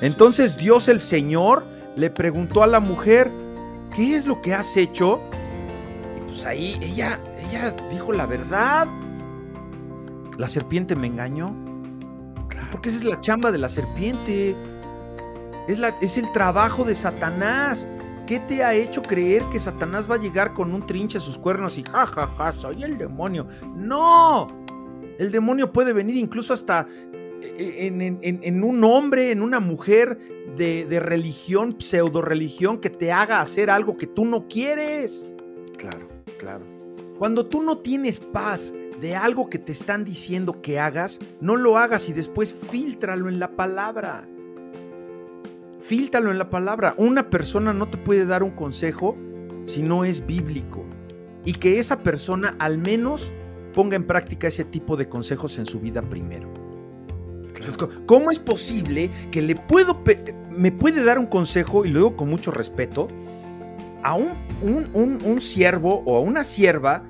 Entonces Dios el Señor le preguntó a la mujer, ¿qué es lo que has hecho? Pues ahí ella, ella dijo la verdad. La serpiente me engañó. Porque esa es la chamba de la serpiente. Es, la, es el trabajo de Satanás. ¿Qué te ha hecho creer que Satanás va a llegar con un trinche a sus cuernos y jajaja, ja, ja, soy el demonio? No, el demonio puede venir incluso hasta eh, en, un hombre, en una mujer de, de religión, pseudo religión, que te haga hacer algo que tú no quieres. Claro, claro. Cuando tú no tienes paz de algo que te están diciendo que hagas, no lo hagas y después filtralo en la palabra. Fíltalo en la palabra. Una persona no te puede dar un consejo si no es bíblico. Y que esa persona al menos ponga en práctica ese tipo de consejos en su vida primero. ¿Cómo es posible que le puedo, me puede dar un consejo, y luego con mucho respeto, a un, un, siervo o a una sierva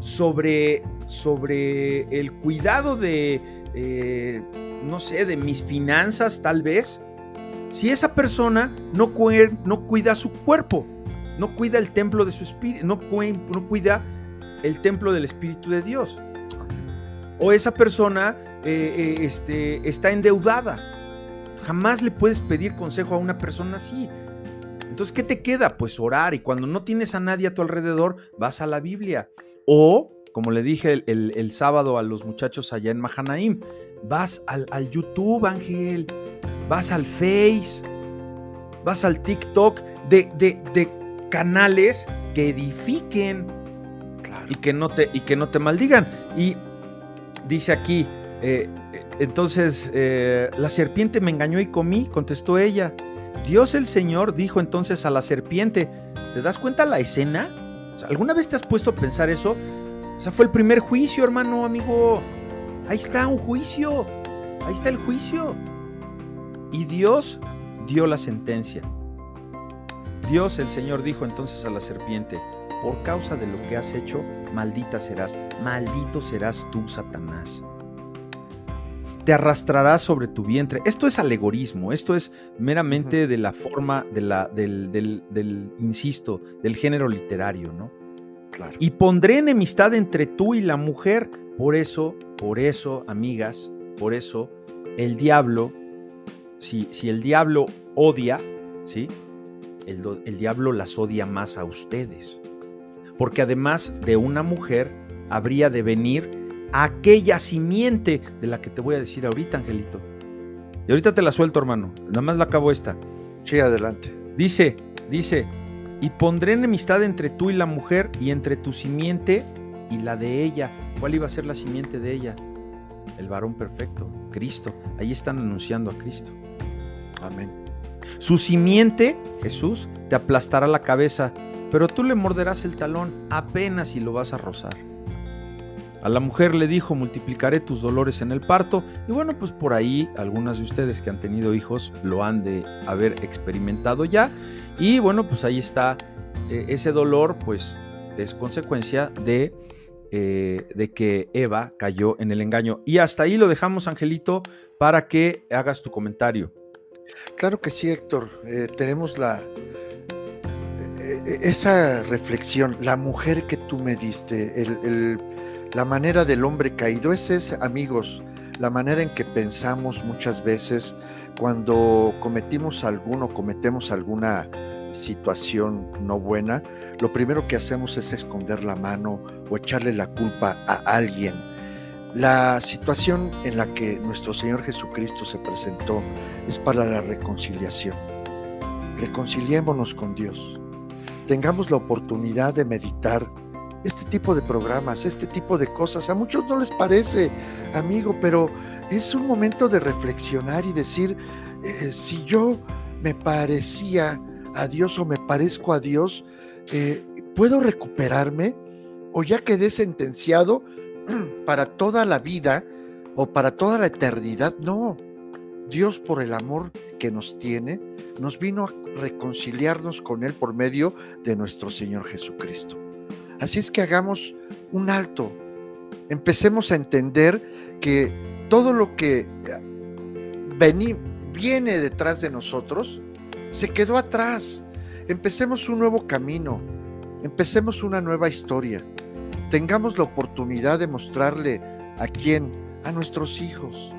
sobre, sobre el cuidado de, eh, no sé, de mis finanzas tal vez? si esa persona no, no cuida su cuerpo, no cuida el templo de su espíritu, no, no cuida el templo del Espíritu de Dios. O esa persona eh, eh, este, está endeudada. Jamás le puedes pedir consejo a una persona así. Entonces, ¿qué te queda? Pues orar. Y cuando no tienes a nadie a tu alrededor, vas a la Biblia. O, como le dije el, sábado a los muchachos allá en Mahanaim, vas al, al YouTube, Ángel vas al Face, vas al TikTok de, de, canales que edifiquen y, que no te, y que no te maldigan. Y dice aquí, eh, entonces eh, la serpiente me engañó y comí, contestó ella. Dios el Señor dijo entonces a la serpiente, ¿te das cuenta la escena? ¿Alguna vez te has puesto a pensar eso? O sea, fue el primer juicio, hermano, amigo. Ahí está un juicio. Ahí está el juicio. Y Dios dio la sentencia. Dios el Señor dijo entonces a la serpiente, por causa de lo que has hecho, maldita serás, maldito serás tú, Satanás. Te arrastrarás sobre tu vientre. Esto es alegorismo, esto es meramente de la forma, de la, del, del, insisto, del género literario, ¿no? Claro. Y pondré enemistad entre tú y la mujer. Por eso, por eso, amigas, por eso, el diablo, si, si el diablo odia, ¿sí? El, el diablo las odia más a ustedes porque además de una mujer habría de venir aquella simiente de la que te voy a decir ahorita, Angelito. Y ahorita te la suelto, hermano. Nada más la acabo esta. Sí, adelante. Dice, dice, y pondré enemistad entre tú y la mujer y entre tu simiente y la de ella. ¿Cuál iba a ser la simiente de ella? El varón perfecto, Cristo. Ahí están anunciando a Cristo. Amén. Su simiente, Jesús, te aplastará la cabeza pero tú le morderás el talón apenas si lo vas a rozar. A la mujer le dijo, multiplicaré tus dolores en el parto. Y bueno, pues por ahí algunas de ustedes que han tenido hijos lo han de haber experimentado ya. Y bueno, pues ahí está eh, ese dolor, pues es consecuencia de, eh, de que Eva cayó en el engaño. Y hasta ahí lo dejamos, Angelito, para que hagas tu comentario. Claro que sí, Héctor. Eh, tenemos la, esa reflexión, la mujer que tú me diste, la manera del hombre caído, es, amigos, la manera en que pensamos muchas veces cuando cometimos alguno, cometemos alguna situación no buena, lo primero que hacemos es esconder la mano o echarle la culpa a alguien. La situación en la que nuestro Señor Jesucristo se presentó es para la reconciliación. Reconciliémonos con Dios tengamos la oportunidad de meditar este tipo de programas, este tipo de cosas. A muchos no les parece, amigo, pero es un momento de reflexionar y decir, eh, si yo me parecía a Dios o me parezco a Dios, eh, ¿puedo recuperarme? ¿O ya quedé sentenciado para toda la vida o para toda la eternidad? No. Dios por el amor que nos tiene, nos vino a reconciliarnos con Él por medio de nuestro Señor Jesucristo. Así es que hagamos un alto, empecemos a entender que todo lo que viene detrás de nosotros se quedó atrás. Empecemos un nuevo camino, empecemos una nueva historia. Tengamos la oportunidad de mostrarle a quién, a nuestros hijos,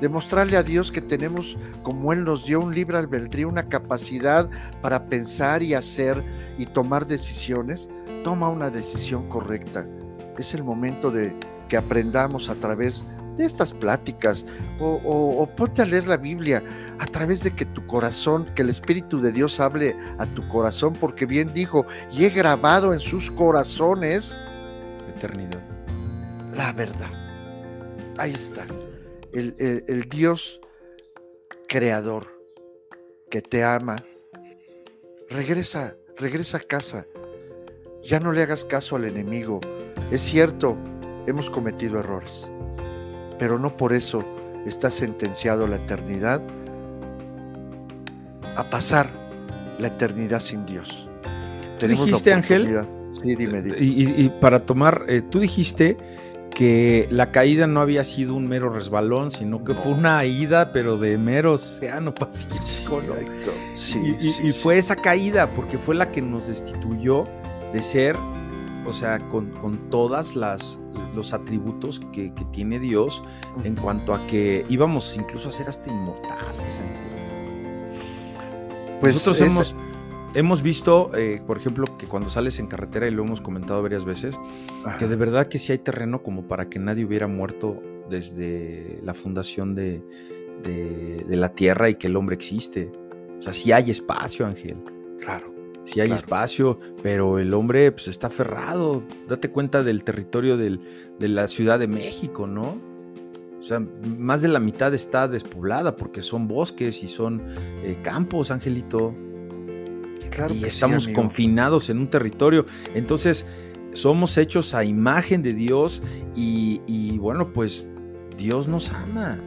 demostrarle a Dios que tenemos, como Él nos dio un libre albedrío, una capacidad para pensar y hacer y tomar decisiones, toma una decisión correcta. Es el momento de que aprendamos a través de estas pláticas o, o, ponte a leer la Biblia a través de que tu corazón, que el Espíritu de Dios hable a tu corazón, porque bien dijo, y he grabado en sus corazones eternidad. La verdad. Ahí está el, Dios creador que te ama, regresa, regresa a casa. Ya no le hagas caso al enemigo. Es cierto, hemos cometido errores, pero no por eso está sentenciado la eternidad a pasar la eternidad sin Dios. dijiste, Ángel? Sí, dime, dime. Y, para tomar, eh, tú dijiste que la caída no había sido un mero resbalón, sino que fue una ida, pero de mero océano Pacífico. y, fue esa caída, porque fue la que nos destituyó de ser, o sea, con, con todas las los atributos que, tiene Dios en cuanto a que íbamos incluso a ser hasta inmortales. Pues Nosotros hemos hemos visto, eh, por ejemplo, que cuando sales en carretera, y lo hemos comentado varias veces, que de verdad que sí hay terreno como para que nadie hubiera muerto desde la fundación de, la Tierra y que el hombre existe. O sea, sí hay espacio, Ángel. Claro. Sí hay espacio, pero el hombre pues, está aferrado. Date cuenta del territorio de la Ciudad de México, ¿no? O sea, más de la mitad está despoblada porque son bosques y son eh, campos, Angelito y estamos confinados en un territorio. Entonces, somos hechos a imagen de Dios y, bueno, pues Dios nos ama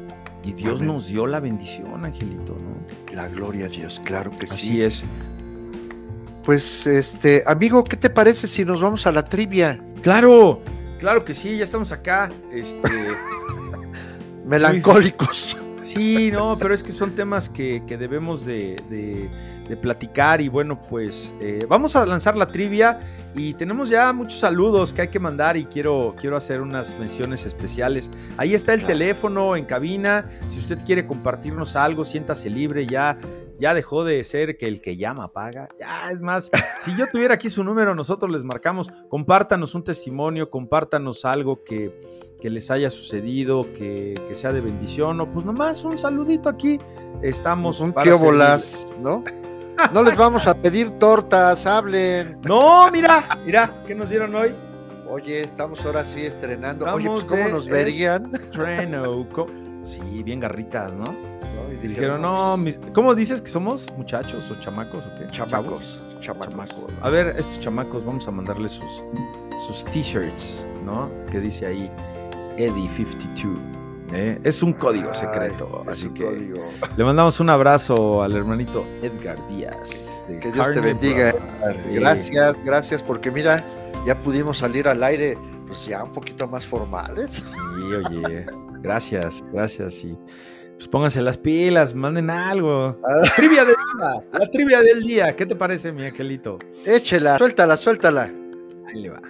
y Dios Amén. nos dio la bendición, Angelito, ¿no? La gloria a Dios, claro que Así sí. es. Pues, este, amigo, ¿qué te parece si nos vamos a la trivia? Claro, claro que sí, ya estamos acá. Este, Melancólicos. sí, no, pero es que son temas que, que debemos de, de- de platicar y bueno, pues eh, vamos a lanzar la trivia y tenemos ya muchos saludos que hay que mandar y quiero, quiero hacer unas menciones especiales. Ahí está el Claro. teléfono en cabina, si usted quiere compartirnos algo, siéntase libre, ya, ya dejó de ser que el que llama paga. Ya, es más, si yo tuviera aquí su número, nosotros les marcamos, compártanos un testimonio, compártanos algo que, que les haya sucedido, que, que sea de bendición, o pues nomás un saludito aquí. Estamos un para bolas, ¿no? No les vamos a pedir tortas, hablen. No, mira, mira, ¿qué nos dieron hoy? Oye, estamos ahora sí estrenando. Oye, Estamos pues ¿cómo nos verían? Treno. co- Sí, bien garritas, ¿no? ¿No? Y dijeron, no, mis- ¿cómo dices que somos? ¿Muchachos o chamacos o qué? chamacos, chamacos. Chamacos. A ver, estos chamacos, vamos a mandarles sus, sus t-shirts, ¿no? Que dice ahí Eddie 52. ¿Eh? Es un código secreto, así que código. le mandamos un abrazo al hermanito Edgar Díaz. de Que Dios te bendiga. Gracias, gracias, porque mira, ya pudimos salir al aire, pues ya un poquito más formales. Sí, oye, gracias, gracias. Y pues pónganse las pilas, manden algo. Ah. La trivia del día, la trivia del día. ¿Qué te parece, mi angelito? Échela, suéltala, suéltala. Ahí le va.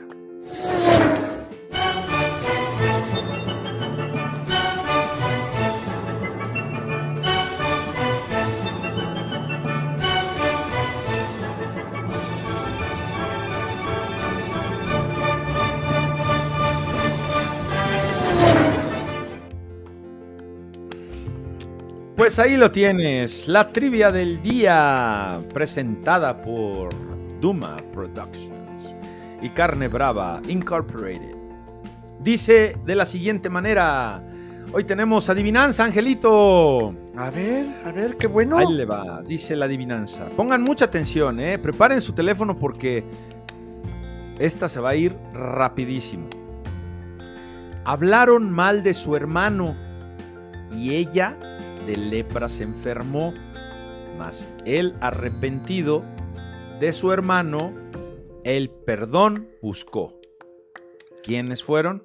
Pues ahí lo tienes, la trivia del día, presentada por Duma Productions y Carne Brava Incorporated. Dice de la siguiente manera, hoy tenemos adivinanza, Angelito. A ver, a ver, qué bueno. Ahí le va, dice la adivinanza. Pongan mucha atención, ¿eh? preparen su teléfono porque esta se va a ir rapidísimo. Hablaron mal de su hermano y ella de lepra se enfermó, mas él arrepentido de su hermano, el perdón buscó. ¿Quiénes fueron?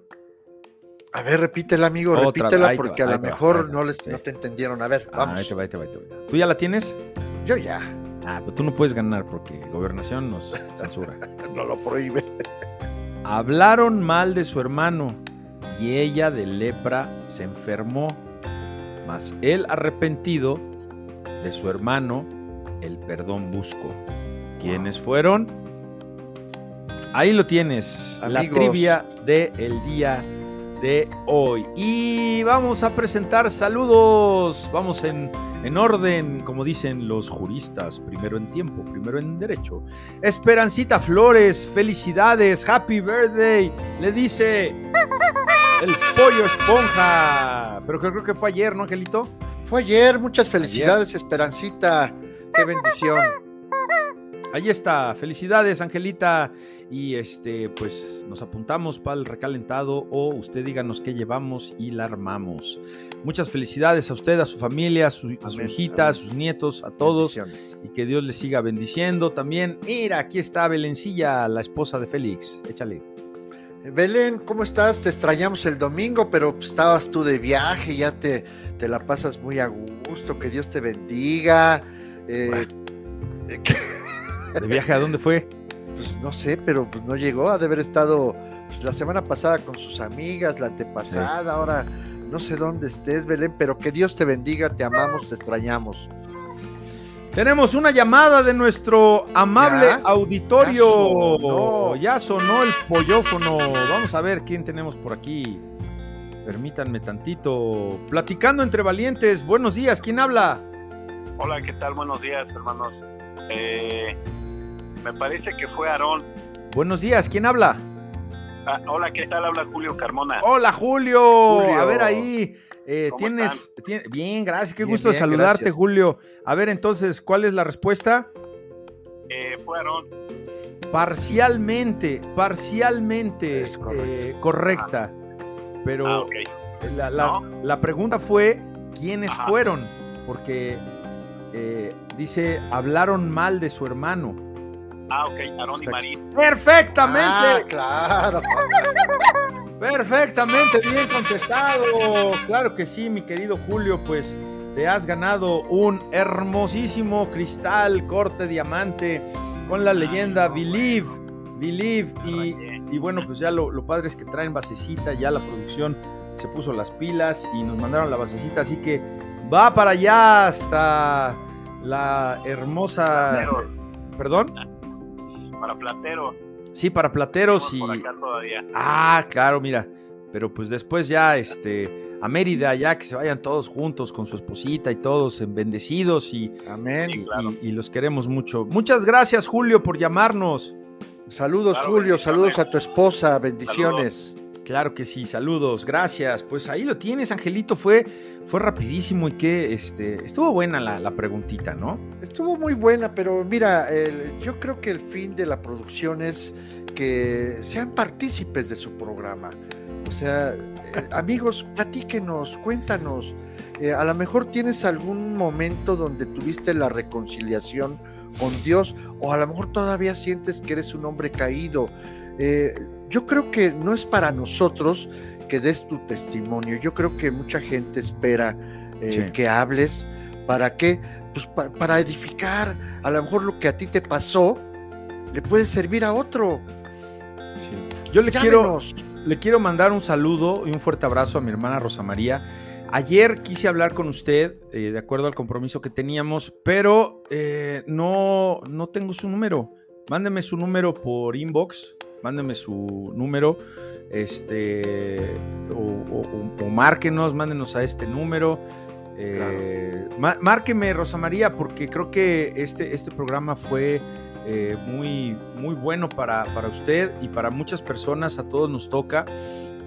A ver, repítela, amigo, Otra, repítela va, porque a lo mejor va, no, les, sí. no te entendieron. A ver, Ah, vamos. ahí te va, ahí te va, ahí te va. ¿Tú ya la tienes? Yo ya, Ah, pero tú no puedes ganar porque gobernación nos censura. no lo prohíbe. Hablaron mal de su hermano y ella de lepra se enfermó, mas él arrepentido de su hermano el perdón buscó. ¿Quiénes fueron? Ahí lo tienes, la trivia del día de hoy. Y vamos a presentar saludos. Vamos en, en orden, como dicen los juristas, primero en tiempo, primero en derecho. Esperancita Flores, felicidades, happy birthday, le dice el pollo esponja. Pero creo que fue ayer, ¿no, Angelito? Fue ayer, muchas felicidades, Esperancita. Qué bendición. Ahí está, felicidades, Angelita. Y este, pues nos apuntamos para el recalentado o usted díganos qué llevamos y la armamos. Muchas felicidades a usted, a su familia, a su, a su Amén, hijita, a sus nietos, a todos. Y que Dios les siga bendiciendo también. Mira, aquí está Belencilla, la esposa de Félix. Échale. Belén, ¿cómo estás? Te extrañamos el domingo, pero estabas tú de viaje, ya te, te la pasas muy a gusto, que Dios te bendiga. Eh, ¿De viaje a dónde fue? pues no sé, pero pues no llegó, ha de haber estado pues, la semana pasada con sus amigas, la antepasada, ahora no sé dónde estés, Belén, pero que Dios te bendiga, te amamos, te extrañamos. Tenemos una llamada de nuestro amable ¿Ya? auditorio. Ya sonó. Ya sonó el pollofono. Vamos a ver quién tenemos por aquí. Permítanme tantito. Platicando entre valientes. Buenos días. ¿Quién habla? Hola, ¿qué tal? Buenos días, hermanos. Eh, me parece que fue Aarón. Buenos días. ¿Quién habla? Ah, hola, ¿qué tal? Habla Julio Carmona. Hola, Julio. Julio. A ver ahí. eh, ¿Cómo tienes, tien- Bien, gracias. Qué Bien, gusto bien, saludarte, gracias. Julio. A ver, entonces, ¿cuál es la respuesta? Eh, fue Aarón. Parcialmente, parcialmente Es correcto. eh, correcta. Pero Ah. La, la- ¿No? la pregunta fue, ¿quiénes Ajá. fueron? Porque eh, dice, hablaron mal de su hermano. Ah, ok, Aarón y. Marín. Perfectamente, Ah, claro. perfectamente bien contestado. Claro que sí, mi querido Julio, pues te has ganado un hermosísimo cristal corte diamante con la leyenda no, Believe, Believe y, bueno, pues ya lo, lo padre es que traen basecita, ya la producción se puso las pilas y nos mandaron la basecita, así que va para allá hasta la hermosa... Platero. ¿Perdón? Para Platero. Sí, para plateros y... Por acá todavía. Ah, claro, mira. Pero pues después ya, este, a Mérida, ya que se vayan todos juntos con su esposita y todos en bendecidos y, Amén. y- claro. y- y los queremos mucho. Muchas gracias, Julio, por llamarnos. Saludos, Claro, Julio. Saludos a tu esposa. Bendiciones. Claro que sí, saludos, gracias. Pues ahí lo tienes, Angelito. Fue, fue rapidísimo y que este, estuvo buena la, la preguntita, ¿no? Estuvo muy buena, pero mira, el- yo creo que el fin de la producción es que sean partícipes de su programa. O sea, eh, amigos, platíquenos, cuéntanos. Eh, a lo mejor tienes algún momento donde tuviste la reconciliación con Dios, o a lo mejor todavía sientes que eres un hombre caído. Eh, yo creo que no es para nosotros que des tu testimonio. Yo creo que mucha gente espera eh, Sí. que hables. ¿Para qué? Pues pa- para edificar. A lo mejor lo que a ti te pasó le puede servir a otro. Sí. Yo le quiero, le quiero mandar un saludo y un fuerte abrazo a mi hermana Rosa María. Ayer quise hablar con usted, eh, de acuerdo al compromiso que teníamos, pero eh, no, no tengo su número. Mándeme su número por inbox, mándeme su número, este, o, o- o- o márquenos, mándenos a este número. Eh, má- márqueme, Rosa María, porque creo que este, este programa fue eh, muy, muy bueno para, para usted y para muchas personas, a todos nos toca.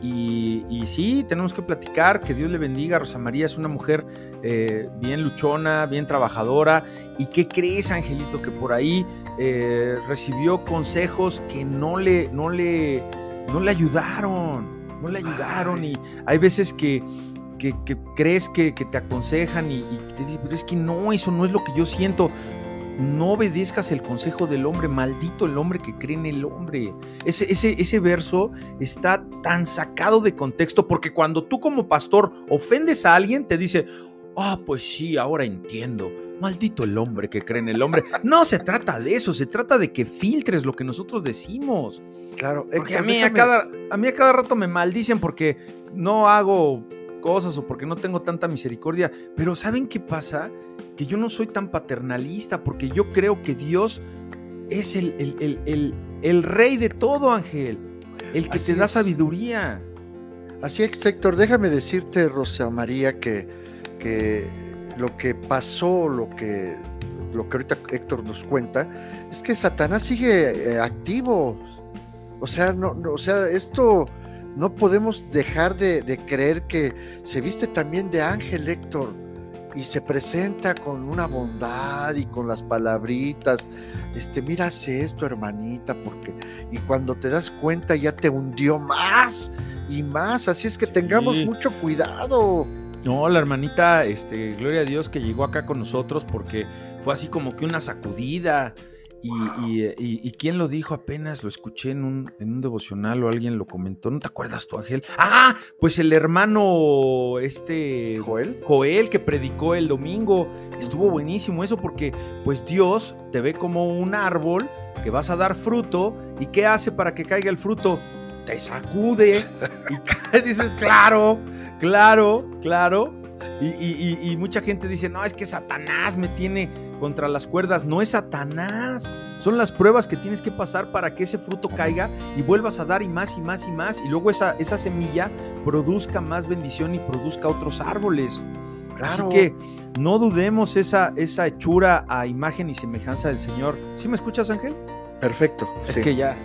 Y, y sí, tenemos que platicar, que Dios le bendiga. Rosa María es una mujer eh, bien luchona, bien trabajadora. ¿Y qué crees, Angelito? Que por ahí eh, recibió consejos que no le, no le, no le ayudaron. No le ayudaron. Ay. Y hay veces que, que, que crees que, que te aconsejan y, y te dicen, pero es que no, eso no es lo que yo siento. No obedezcas el consejo del hombre, maldito el hombre que cree en el hombre. Ese, ese, ese verso está tan sacado de contexto porque cuando tú como pastor ofendes a alguien, te dice, ah, pues sí, ahora entiendo. Maldito el hombre que cree en el hombre. No se trata de eso, se trata de que filtres lo que nosotros decimos. Claro, Porque Héctor, a mí a cada, a mí a cada rato me maldicen porque no hago cosas o porque no tengo tanta misericordia. Pero ¿saben qué pasa? Que yo no soy tan paternalista porque yo creo que Dios es el, el- el- el- el rey de todo, Ángel. El que Así te da es. sabiduría. Así es, Héctor, déjame decirte, Rosa María, que, que lo que pasó, lo que, lo que ahorita Héctor nos cuenta, es que Satanás sigue eh, activo. O sea, no, no, o sea, esto no podemos dejar de, de creer que se viste también de ángel, Héctor, y se presenta con una bondad y con las palabritas. Este, mira, hace esto, hermanita, porque. Y cuando te das cuenta, ya te hundió más y más. Así es que tengamos Sí. mucho cuidado. No, la hermanita, este, gloria a Dios que llegó acá con nosotros porque fue así como que una sacudida. Y, y, y- y quién lo dijo apenas, lo escuché en un, en un devocional o alguien lo comentó. ¿No te acuerdas tú, Ángel? Ah, pues el hermano, este, Joel. Joel que predicó el domingo. Estuvo buenísimo eso porque pues Dios te ve como un árbol que vas a dar fruto y ¿qué hace para que caiga el fruto? Te sacude y dices, claro, claro, claro. Y, y- y- y mucha gente dice, no, es que Satanás me tiene contra las cuerdas. No es Satanás. Son las pruebas que tienes que pasar para que ese fruto caiga y vuelvas a dar y más y más y más. Y luego esa, esa semilla produzca más bendición y produzca otros árboles. Claro. Así que no dudemos esa, esa hechura a imagen y semejanza del Señor. ¿Sí me escuchas, Ángel? Perfecto. Es sí. que ya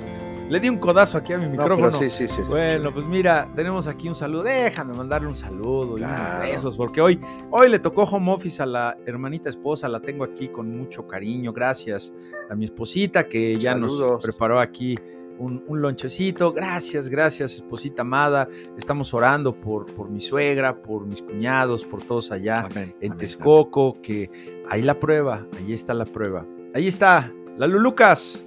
le di un codazo aquí a mi No, micrófono. pero sí, sí, sí. Bueno, pues mira, tenemos aquí un saludo. Déjame mandarle un saludo y unos besos, porque hoy, hoy le tocó home office a la hermanita esposa, la tengo aquí con mucho cariño. Gracias a mi esposita que ya nos preparó aquí un, un lonchecito. Gracias, gracias, esposita amada. Estamos orando por, por mi suegra, por mis cuñados, por todos allá Amén, en amén, Texcoco, que ahí la prueba, ahí está la prueba. Ahí está, la Lulucas.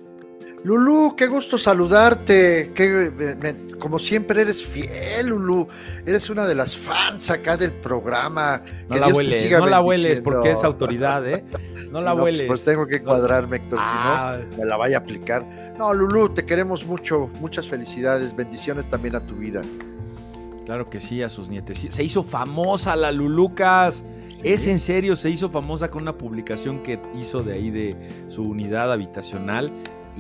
Lulú, qué gusto saludarte. Qué, me- me- como siempre eres fiel, Lulú. Eres una de las fans acá del programa. No Que la Dios te hueles, siga no la hueles porque es autoridad, ¿eh? No Si la pues, hueles. Pues, tengo que cuadrarme, Héctor, Ah, si no, me la vaya a aplicar. No, Lulú, te queremos mucho. Muchas felicidades. Bendiciones también a tu vida. Claro que sí, a sus nietes. Se hizo famosa la Lulucas. Es en serio, se hizo famosa con una publicación que hizo de ahí de su unidad habitacional.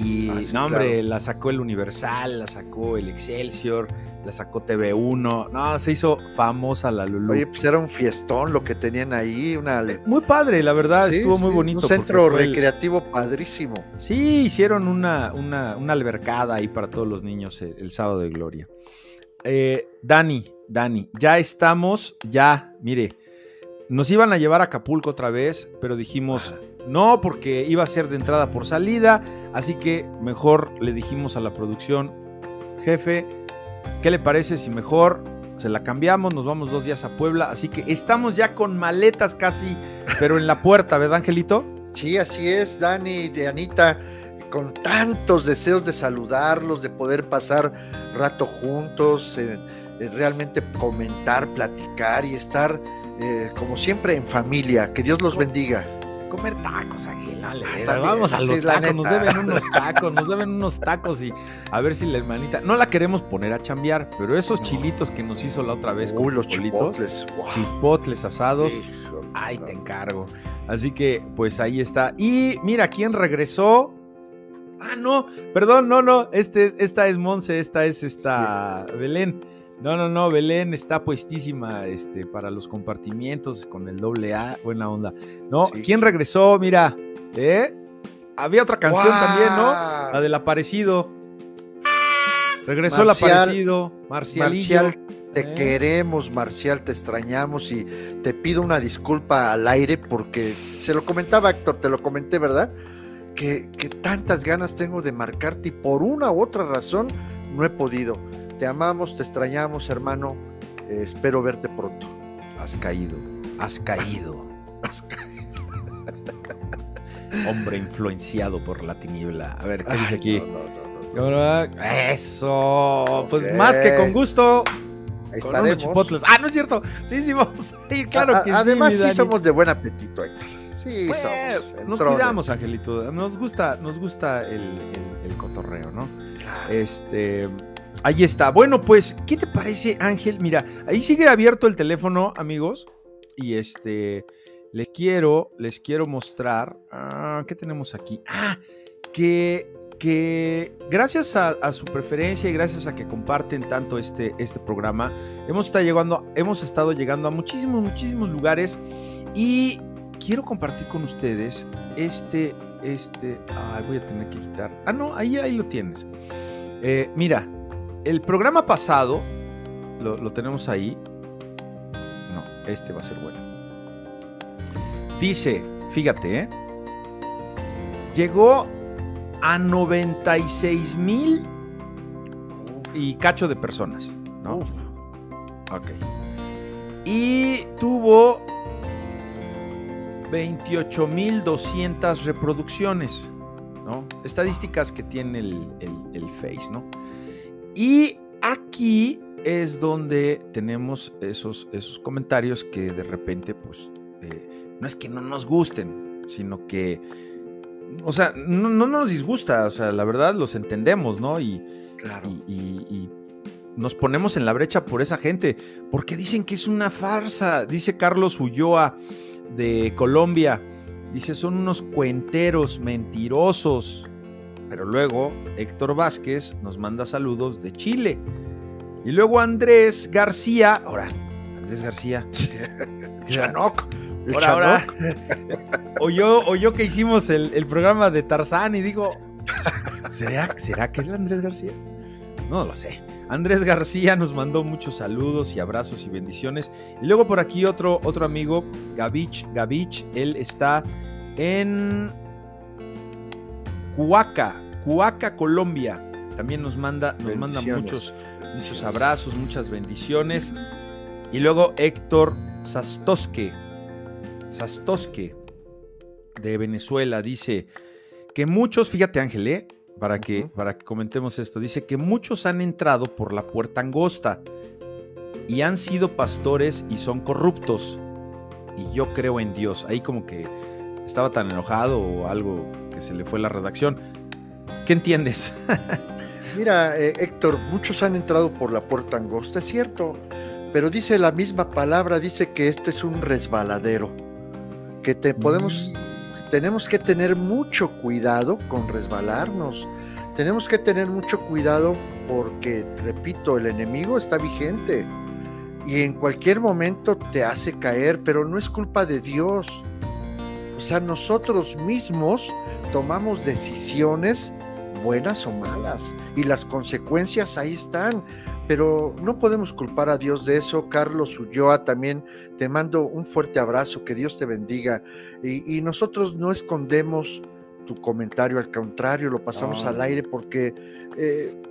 Y Ah, sí, no, hombre, claro. la sacó el Universal, la sacó el Excelsior, la sacó TV1. No, se hizo famosa la Lulu. Oye, pues era un fiestón lo que tenían ahí. Una, muy padre, la verdad, Sí, estuvo muy bonito. Un centro el- recreativo padrísimo. Sí, hicieron una, una, una albercada ahí para todos los niños el, el sábado de gloria. Eh, Dani, Dani, ya estamos, ya, mire, nos iban a llevar a Acapulco otra vez, pero dijimos no, porque iba a ser de entrada por salida, así que mejor le dijimos a la producción, jefe, ¿qué le parece si mejor se la cambiamos? Nos vamos dos días a Puebla, así que estamos ya con maletas casi, pero en la puerta, ¿verdad, Angelito? Sí, así es, Dani, de Anita, con tantos deseos de saludarlos, de poder pasar rato juntos, eh, eh, realmente comentar, platicar y estar eh, como siempre en familia. Que Dios los bendiga. Comer tacos, Ángel. vamos a los tacos, nos deben unos tacos, nos deben unos tacos y a ver si la hermanita. No la queremos poner a chambear, pero esos No. chilitos que nos hizo la otra vez Uy, con los frijolitos, chipotles. asados. Hijo, Ay, te encargo. Así que, pues ahí está. Y mira, ¿quién regresó? Ah, no, perdón, no, no. Este es, esta es Monse, esta es esta Belén. No, no, no, Belén está puestísima este, para los compartimientos con el doble A, buena onda. No, Sí, ¿quién sí. regresó? Mira, ¿eh? Había otra canción también, ¿no? La del aparecido. Regresó Marcial- el aparecido, Marcialillo. Marcial, te ¿eh? queremos, Marcial, te extrañamos y te pido una disculpa al aire porque se lo comentaba Héctor, te lo comenté, ¿verdad? Que, que tantas ganas tengo de marcarte y por una u otra razón no he podido. Te amamos, te extrañamos, hermano. Eh, espero verte pronto. Has caído, has caído. Hombre influenciado por la tiniebla. A ver, ¿qué dice aquí? no, no, no. Eso, pues más que con gusto. Ahí Con unos chipotles. Ah, no es cierto. Sí, sí, vamos a ir, claro A- que sí. Además, sí somos de buen apetito, Héctor. Sí, Pues, somos. nos cuidamos, Angelito. Nos gusta, nos gusta el, el- el cotorreo, ¿no? Este. Ahí está. Bueno, pues, ¿qué te parece, Ángel? Mira, ahí sigue abierto el teléfono, amigos. Y este. Les quiero, les quiero mostrar. ah, ¿Qué tenemos aquí? Ah, que. Que gracias a, su preferencia y gracias a que comparten tanto este, este programa, hemos estado, llegando, hemos estado llegando a muchísimos, muchísimos lugares y quiero compartir con ustedes este, este, ay, voy a tener que quitar. Ah, no, ahí, ahí lo tienes. Eh, mira, el programa pasado, lo, lo tenemos ahí. No, este va a ser bueno. Dice, fíjate, ¿eh? Llegó a 96 mil y cacho de personas, ¿no? Uf. Ok. Y tuvo 28.200 reproducciones, ¿no? Estadísticas que tiene el, el- el Face, ¿no? Y aquí es donde tenemos esos, esos comentarios que de repente, pues, eh, no es que no nos gusten, sino que, o sea, no, no nos disgusta, o sea, la verdad los entendemos, ¿no? Y, Claro. y, y- y nos ponemos en la brecha por esa gente, porque dicen que es una farsa. Dice Carlos Ulloa de Colombia, dice son unos cuenteros mentirosos. Pero luego Héctor Vázquez nos manda saludos de Chile. Y luego Andrés García, ahora, Andrés García. Chanoc. Ahora, ahora. Oyó, oyó que hicimos el, el programa de Tarzán y digo, ¿será, ¿será que es Andrés García? No lo sé. Andrés García nos mandó muchos saludos y abrazos y bendiciones. Y luego por aquí otro, otro amigo, Gavich, Gavich, él está en Cuaca, Cuaca, Colombia. también nos manda, nos manda muchos, muchos abrazos, muchas bendiciones. Y luego Héctor Sastoske, Sastoske de Venezuela, dice que muchos, fíjate Ángel, ¿eh? para, que, para que comentemos esto, dice que muchos han entrado por la puerta angosta y han sido pastores y son corruptos. Y yo creo en Dios. Ahí como que estaba tan enojado o algo se le fue la redacción. ¿Qué entiendes? Mira, eh, Héctor, muchos han entrado por la puerta angosta, es cierto, pero dice la misma palabra, dice que este es un resbaladero, que te podemos, tenemos que tener mucho cuidado con resbalarnos, tenemos que tener mucho cuidado porque, repito, el enemigo está vigente y en cualquier momento te hace caer, pero no es culpa de Dios. O sea, nosotros mismos tomamos decisiones buenas o malas y las consecuencias ahí están. Pero no podemos culpar a Dios de eso. Carlos Ulloa también te mando un fuerte abrazo, que Dios te bendiga. Y, y nosotros no escondemos tu comentario, al contrario, lo pasamos al aire porque eh,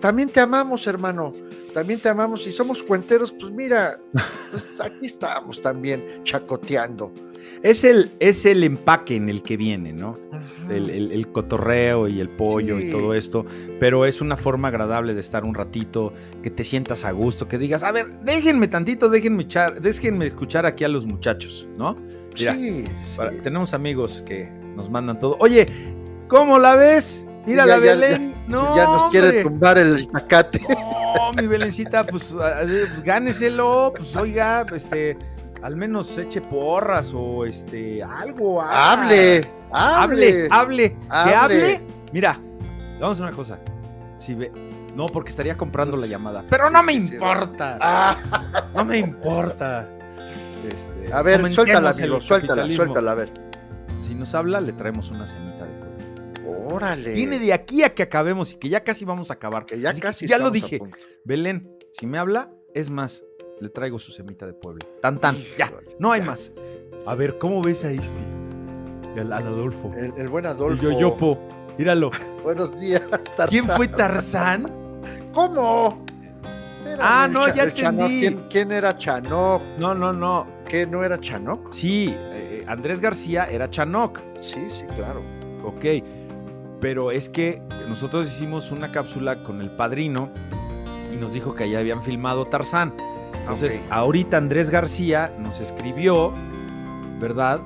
también te amamos, hermano. También te amamos y somos cuenteros, pues mira, pues aquí estamos también chacoteando. Es el, es el empaque en el que viene, ¿no? El, el- el cotorreo y el pollo y todo esto, pero es una forma agradable de estar un ratito, que te sientas a gusto, que digas, a ver, déjenme tantito, déjenme, echar, déjenme escuchar aquí a los muchachos, ¿no? Mira, sí, para- sí. tenemos amigos que nos mandan todo. Oye, ¿cómo la ves? Mira ya- la ya- Belén. no, ya nos quiere tumbar el itacate. No, mi Belencita, pues, pues gáneselo, pues oiga, este, al menos eche porras o este, algo. ah. Hable, hable, hable. hable, que hable. Mira, vamos a hacer una cosa. Si ve, no, porque estaría comprando la llamada. Pero no me importa. Ah, No me importa. Este, a ver, suéltala, amigo, suéltala, suéltala, a ver. Si nos habla, le traemos una cenita de pueblo. Órale. Tiene de aquí a que acabemos y que ya casi vamos a acabar. que ya Así que casi ya lo dije. Belén, si me habla, es más, le traigo su semita de pueblo. Tan tan, ya, no hay ya. más. A ver, ¿cómo ves a este? Y al, al Adolfo. El, el buen El Adolfo. Yoyopo. Míralo. Buenos días, Tarzán. ¿Quién fue Tarzán? ¿Cómo? Ah, no, ya entendí. ¿Quién, quién era Chanoc? No, no, no. ¿Qué no era Chanoc? Sí, eh, Andrés García era Chanoc. Sí, sí, claro. Ok. Pero es que nosotros hicimos una cápsula con el padrino y nos dijo que allá habían filmado Tarzán. Entonces, ahorita Andrés García nos escribió, ¿verdad?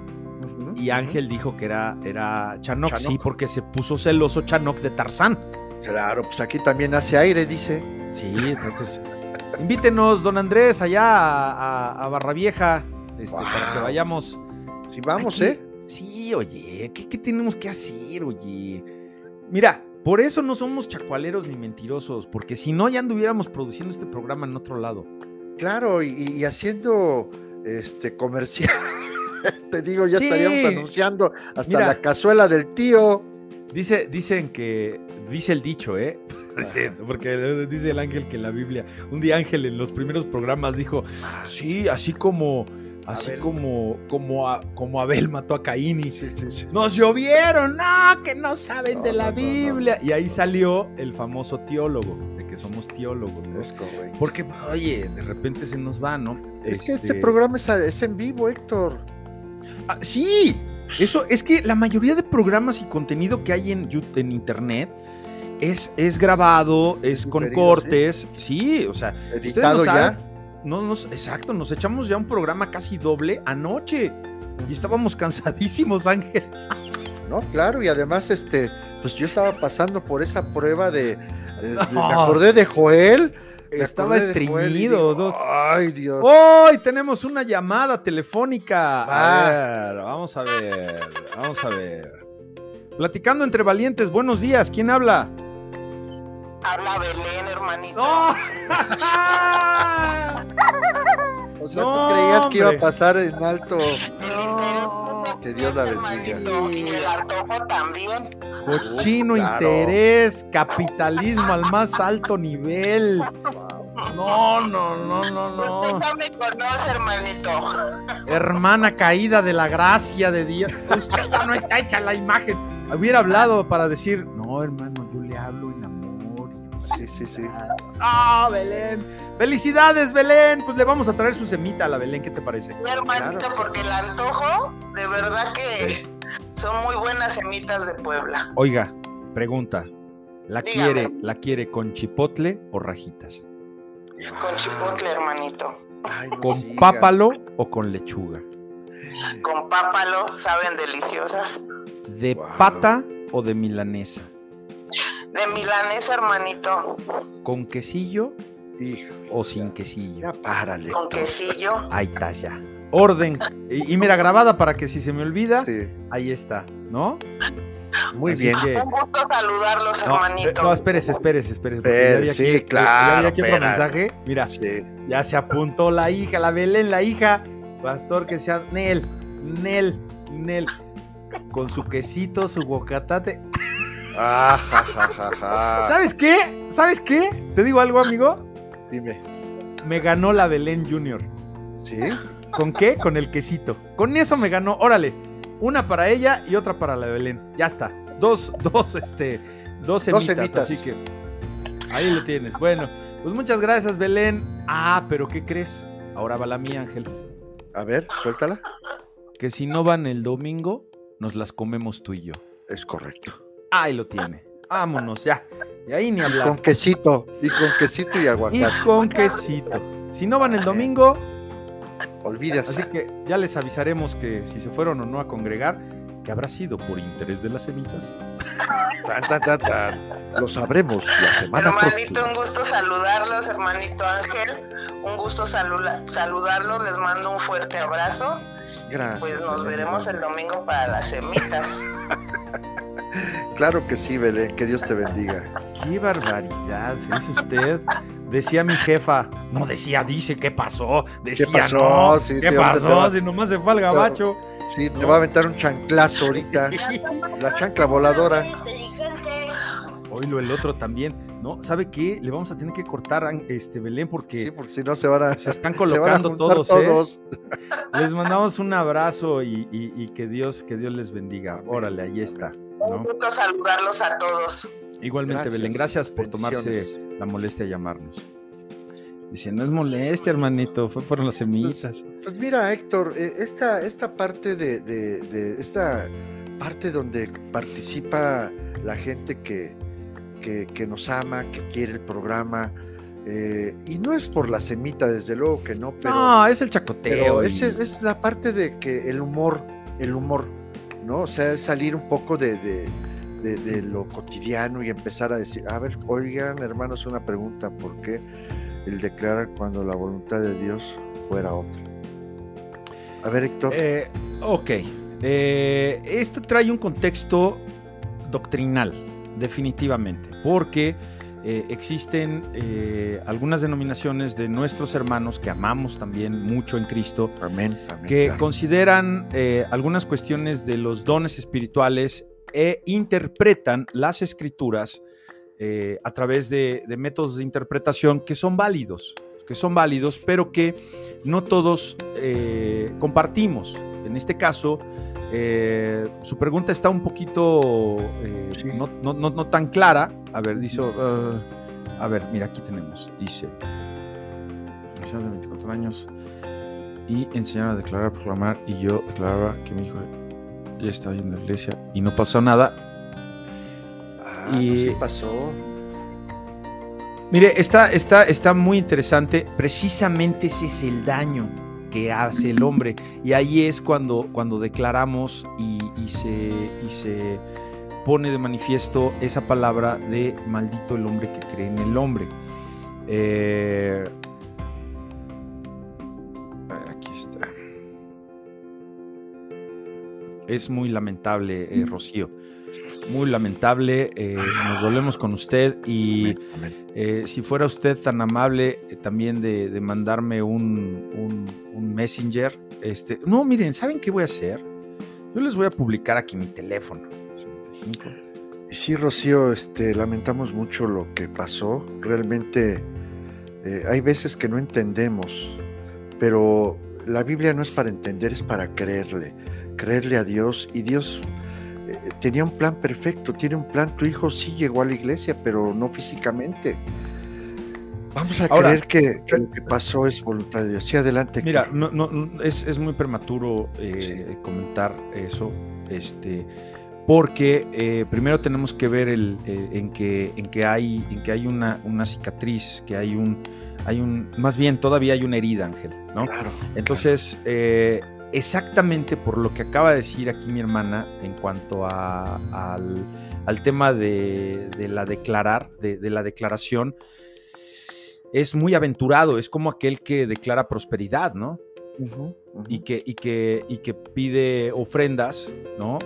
Y. Ángel dijo que era, era Chanoc, Chanoc. sí, porque se puso celoso Chanoc de Tarzán. Claro, pues aquí también hace aire, dice. Sí, entonces. invítenos, don Andrés, allá a, a, a Barra Vieja, este, para que vayamos. Sí, vamos, Aquí- ¿eh? Sí, oye, ¿qué, qué tenemos que hacer, oye? Mira, por eso no somos chacualeros ni mentirosos, porque si no, ya anduviéramos produciendo este programa en otro lado. Claro, y, y haciendo este comercial. Te digo, ya Sí. estaríamos anunciando hasta Mira. la cazuela del tío. Dice, dicen que, dice el dicho, ¿eh? Porque dice el ángel que en la Biblia, un día Ángel en los primeros programas dijo, sí, así como, así Abel. como, como, a- como Abel mató a Caín y Sí, sí, sí. nos llovieron, no, que no saben No, de la no, Biblia. no. Y ahí salió el famoso teólogo, de que somos teólogos, ¿no? Es correcto. Porque, oye, de repente se nos va, ¿no? Es que este Este, programa es, es en vivo, Héctor. ah, sí, eso es que la mayoría de programas y contenido que hay en, internet es, es grabado, es con cortes, sí, o sea, Editado ya. No nos, exacto, nos echamos ya un programa casi doble anoche y estábamos cansadísimos, Ángel. No, claro, y además, este, pues yo estaba pasando por esa prueba de. de- de- me No. acordé de Joel. me Estaba estreñido. Ay, Dios. Hoy tenemos una llamada telefónica. A ver, vamos a ver, vamos a ver. Platicando entre valientes, buenos días, ¿quién habla? Habla Belén, hermanito. ¡No! o sea, no, tú creías que iba a pasar en alto. Interés Que Dios la bendiga. Y el antojo también. Cochino Claro. interés, capitalismo al más alto nivel. No, no, no, no, no. Usted no me conoce, hermanito. Hermana caída de la gracia de Dios. Usted ya no está hecha la imagen. Hubiera hablado para decir, no, hermano, yo le hablo. Sí, sí, sí. ¡Ah, Belén! ¡Felicidades, Belén! Pues le vamos a traer su semita a la Belén, ¿qué te parece? Mi hermanito, Claro. porque el antojo, de verdad que son muy buenas semitas de Puebla. Oiga, pregunta. ¿La Dígame. quiere, la quiere con chipotle o rajitas? Con chipotle, hermanito. Ay, no ¿Con siga. pápalo o con lechuga? Con pápalo, saben deliciosas. ¿De Wow. pata o de milanesa? De milanesa, hermanito. ¿Con quesillo Hijo, o sin quesillo? ya párale. Con quesillo. Ahí está ya. Orden. Y, y mira, grabada para que si se me olvida, Sí, ahí está, ¿no? muy Así bien. que- Un gusto saludarlos, No, hermanito. eh, no, espérese, espérese, espérese. ya sí, aquí- ya claro, vi aquí otro mensaje. Mira, Sí. ya se apuntó la hija, la Belén, la hija. Pastor que sea Nel, Nel, Nel. Con su quesito, su guacatate. Ah, ja, ja, ja, ja. ¿Sabes qué? ¿Sabes qué? Te digo algo, amigo. Dime. Me ganó la Belén Junior. ¿Sí? ¿Con qué? Con el quesito. Con eso me ganó. Órale. Una para ella y otra para la Belén. Ya está. Dos, dos, este, dos semitas. semitas. Así que ahí lo tienes. Bueno, pues muchas gracias, Belén. Ah, pero ¿qué crees? Ahora va la mía, Ángel. A ver, suéltala. Que si no van el domingo, nos las comemos tú y yo. Es correcto. Ahí lo tiene. Vámonos, ya. Y ahí ni hablar. Con quesito. Y con quesito y Y aguacate. con quesito. Si no van el domingo, Olvidas. así que ya les avisaremos que si se fueron o no a congregar, que habrá sido por interés de las semitas. Tan, tan, tan, tan. Lo sabremos la semana Hermanito, próxima. un gusto saludarlos, hermanito Ángel. Un gusto saludarlos. Les mando un fuerte abrazo. Gracias. Pues nos veremos el domingo para las semitas. Claro que sí, Belén. Que Dios te bendiga. ¡Qué barbaridad! Dice usted. Decía mi jefa. No decía, dice, ¿qué pasó? Decía, pasó? no. Sí, ¿Qué pasó? va- Si nomás se fue al gabacho. Sí, te va a aventar un chanclazo ahorita. La chancla voladora. Oílo, el otro también. ¿No? ¿Sabe qué? Le vamos a tener que cortar a este Belén porque Sí, porque si no se van a. se están se van a colocando juntar todos, ¿eh? todos. Les mandamos un abrazo y, y- y que Dios, que Dios les bendiga. Órale, ahí está. Un gusto saludarlos a todos. Igualmente, Gracias. Belén, gracias por tomarse la molestia de llamarnos. Dice, no es molestia, hermanito, fue por las semitas. Pues mira, Héctor, eh, esta, esta parte de, de- de- esta parte donde participa la gente que, que, que nos ama, que quiere el programa, eh, y no es por la semita, desde luego que no, pero, no, es el chacoteo. y- es, es- es la parte de que el humor, el humor, ¿no? O sea, es salir un poco de, de- de- de lo cotidiano y empezar a decir, a ver, oigan, hermanos, una pregunta, ¿por qué el declarar cuando la voluntad de Dios fuera otra? A ver, Héctor. Eh, ok. Eh, esto trae un contexto doctrinal, definitivamente, porque eh, existen eh, algunas denominaciones de nuestros hermanos que amamos también mucho en Cristo, amén. amén, que claro. consideran eh, algunas cuestiones de los dones espirituales e interpretan las escrituras a través de, de métodos de interpretación que son válidos, que son válidos, pero que no todos eh, compartimos. En este caso, eh, su pregunta está un poquito eh, Sí. no, no- no- no tan clara. A ver, dice, uh, a ver, mira, aquí tenemos, dice, anciano de 24 años y enseñaron a declarar, proclamar, y yo declaraba que mi hijo ya estaba a la iglesia y no pasó nada. Ah, no, y- pasó. Mire, está, está, está muy interesante. Precisamente ese es el daño que hace el hombre. Y ahí es cuando, cuando declaramos y, y se, y se pone de manifiesto esa palabra de maldito el hombre que cree en el hombre. Eh, aquí está. Es muy lamentable, eh, Rocío. Muy lamentable. eh, nos dolemos con usted y Amén, amén. eh, si fuera usted tan amable eh, también de, de mandarme un, un- un messenger. Este, no, miren, ¿saben qué voy a hacer? Yo les voy a publicar aquí mi teléfono. 55. Y sí, Rocío, este, lamentamos mucho lo que pasó. Realmente hay veces que no entendemos, pero la Biblia no es para entender, es para creerle, creerle a Dios. Y Dios tenía un plan perfecto, tiene un plan. Tu hijo sí llegó a la iglesia, pero no físicamente. Vamos a creer que, lo que pasó es voluntad de Dios. Sí, adelante. Mira, no, no, es, es, muy prematuro eh, comentar eso, este, porque eh, primero tenemos que ver el, en, que, en que hay, en que hay una, una cicatriz, que hay un, hay un, más bien todavía hay una herida, Ángel, ¿no? Claro. Entonces, eh, exactamente por lo que acaba de decir aquí mi hermana en cuanto a, al, tema de, la declarar, de, la declaración, es muy aventurado, es como aquel que declara prosperidad, ¿no? Y, que, y, que, y que pide ofrendas, ¿no?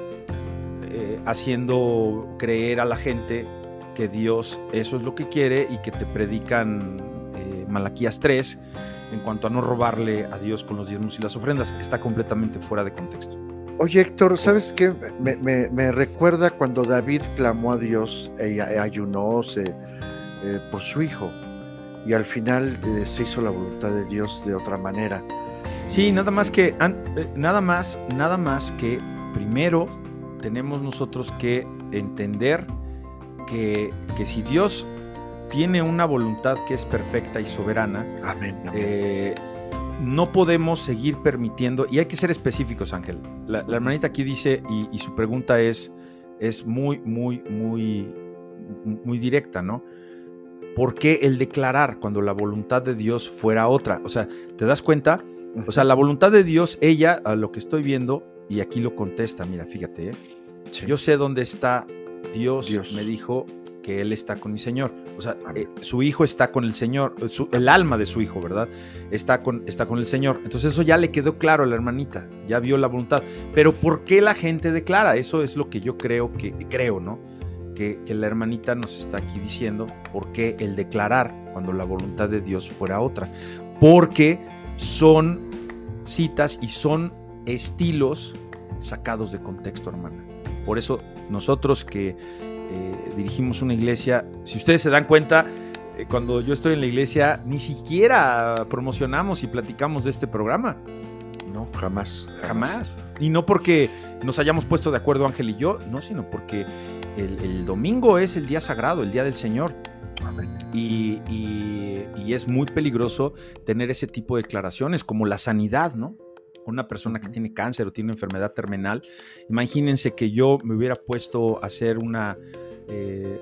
Eh, haciendo creer a la gente que Dios eso es lo que quiere y que te predican Malaquías 3 en cuanto a no robarle a Dios con los diezmos y las ofrendas. Está completamente fuera de contexto. Oye, Héctor, ¿sabes qué? Me, recuerda cuando David clamó a Dios e ayunó eh, por su hijo y al final eh, se hizo la voluntad de Dios de otra manera. Sí, nada más que, eh, nada más, nada más que primero tenemos nosotros que entender que, que si Dios tiene una voluntad que es perfecta y soberana. Eh, no podemos seguir permitiendo, y hay que ser específicos, Ángel. La, hermanita aquí dice, y, su pregunta es, es muy, muy, muy, muy directa, ¿no? ¿Por qué el declarar cuando la voluntad de Dios fuera otra? O sea, ¿te das cuenta? O sea, la voluntad de Dios, ella, a lo que estoy viendo, y aquí lo contesta, mira, fíjate, ¿eh? yo sé dónde está Dios, Dios, me dijo, que él está con mi Señor. O sea, eh, su hijo está con el Señor, el alma de su hijo, ¿verdad? Está con, está con el Señor. Entonces eso ya le quedó claro a la hermanita, ya vio la voluntad. Pero ¿por qué la gente declara? Eso es lo que yo creo que, creo, ¿no? Que, que la hermanita nos está aquí diciendo, ¿por qué el declarar cuando la voluntad de Dios fuera otra? Porque son citas y son estilos sacados de contexto, hermana. Por eso nosotros que eh, dirigimos una iglesia. Si ustedes se dan cuenta, eh, cuando yo estoy en la iglesia, ni siquiera promocionamos y platicamos de este programa. No, jamás, jamás. Y no porque nos hayamos puesto de acuerdo Ángel y yo, no, sino porque el, domingo es el día sagrado, el día del Señor. Y, y, es muy peligroso tener ese tipo de declaraciones, como la sanidad, ¿no? Una persona que tiene cáncer o tiene enfermedad terminal. Imagínense que yo me hubiera puesto a hacer una, eh,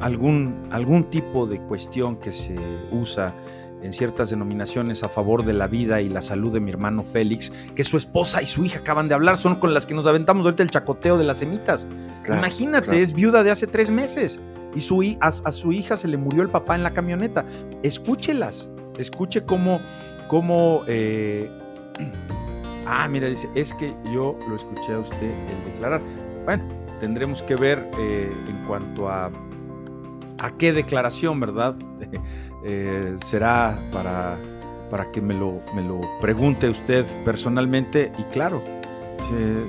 algún, algún tipo de cuestión que se usa en ciertas denominaciones a favor de la vida y la salud de mi hermano Félix, que su esposa y su hija acaban de hablar, son con las que nos aventamos ahorita el chacoteo de las semitas. Imagínate, es viuda de hace tres meses y su, a, su hija se le murió el papá en la camioneta. Escúchelas, escuche cómo, cómo eh, ah, mira, dice, es que yo lo escuché a usted el declarar. Bueno, tendremos que ver eh, en cuanto a a qué declaración, ¿verdad? Eh, será para, para que me lo, me lo pregunte usted personalmente. Y claro,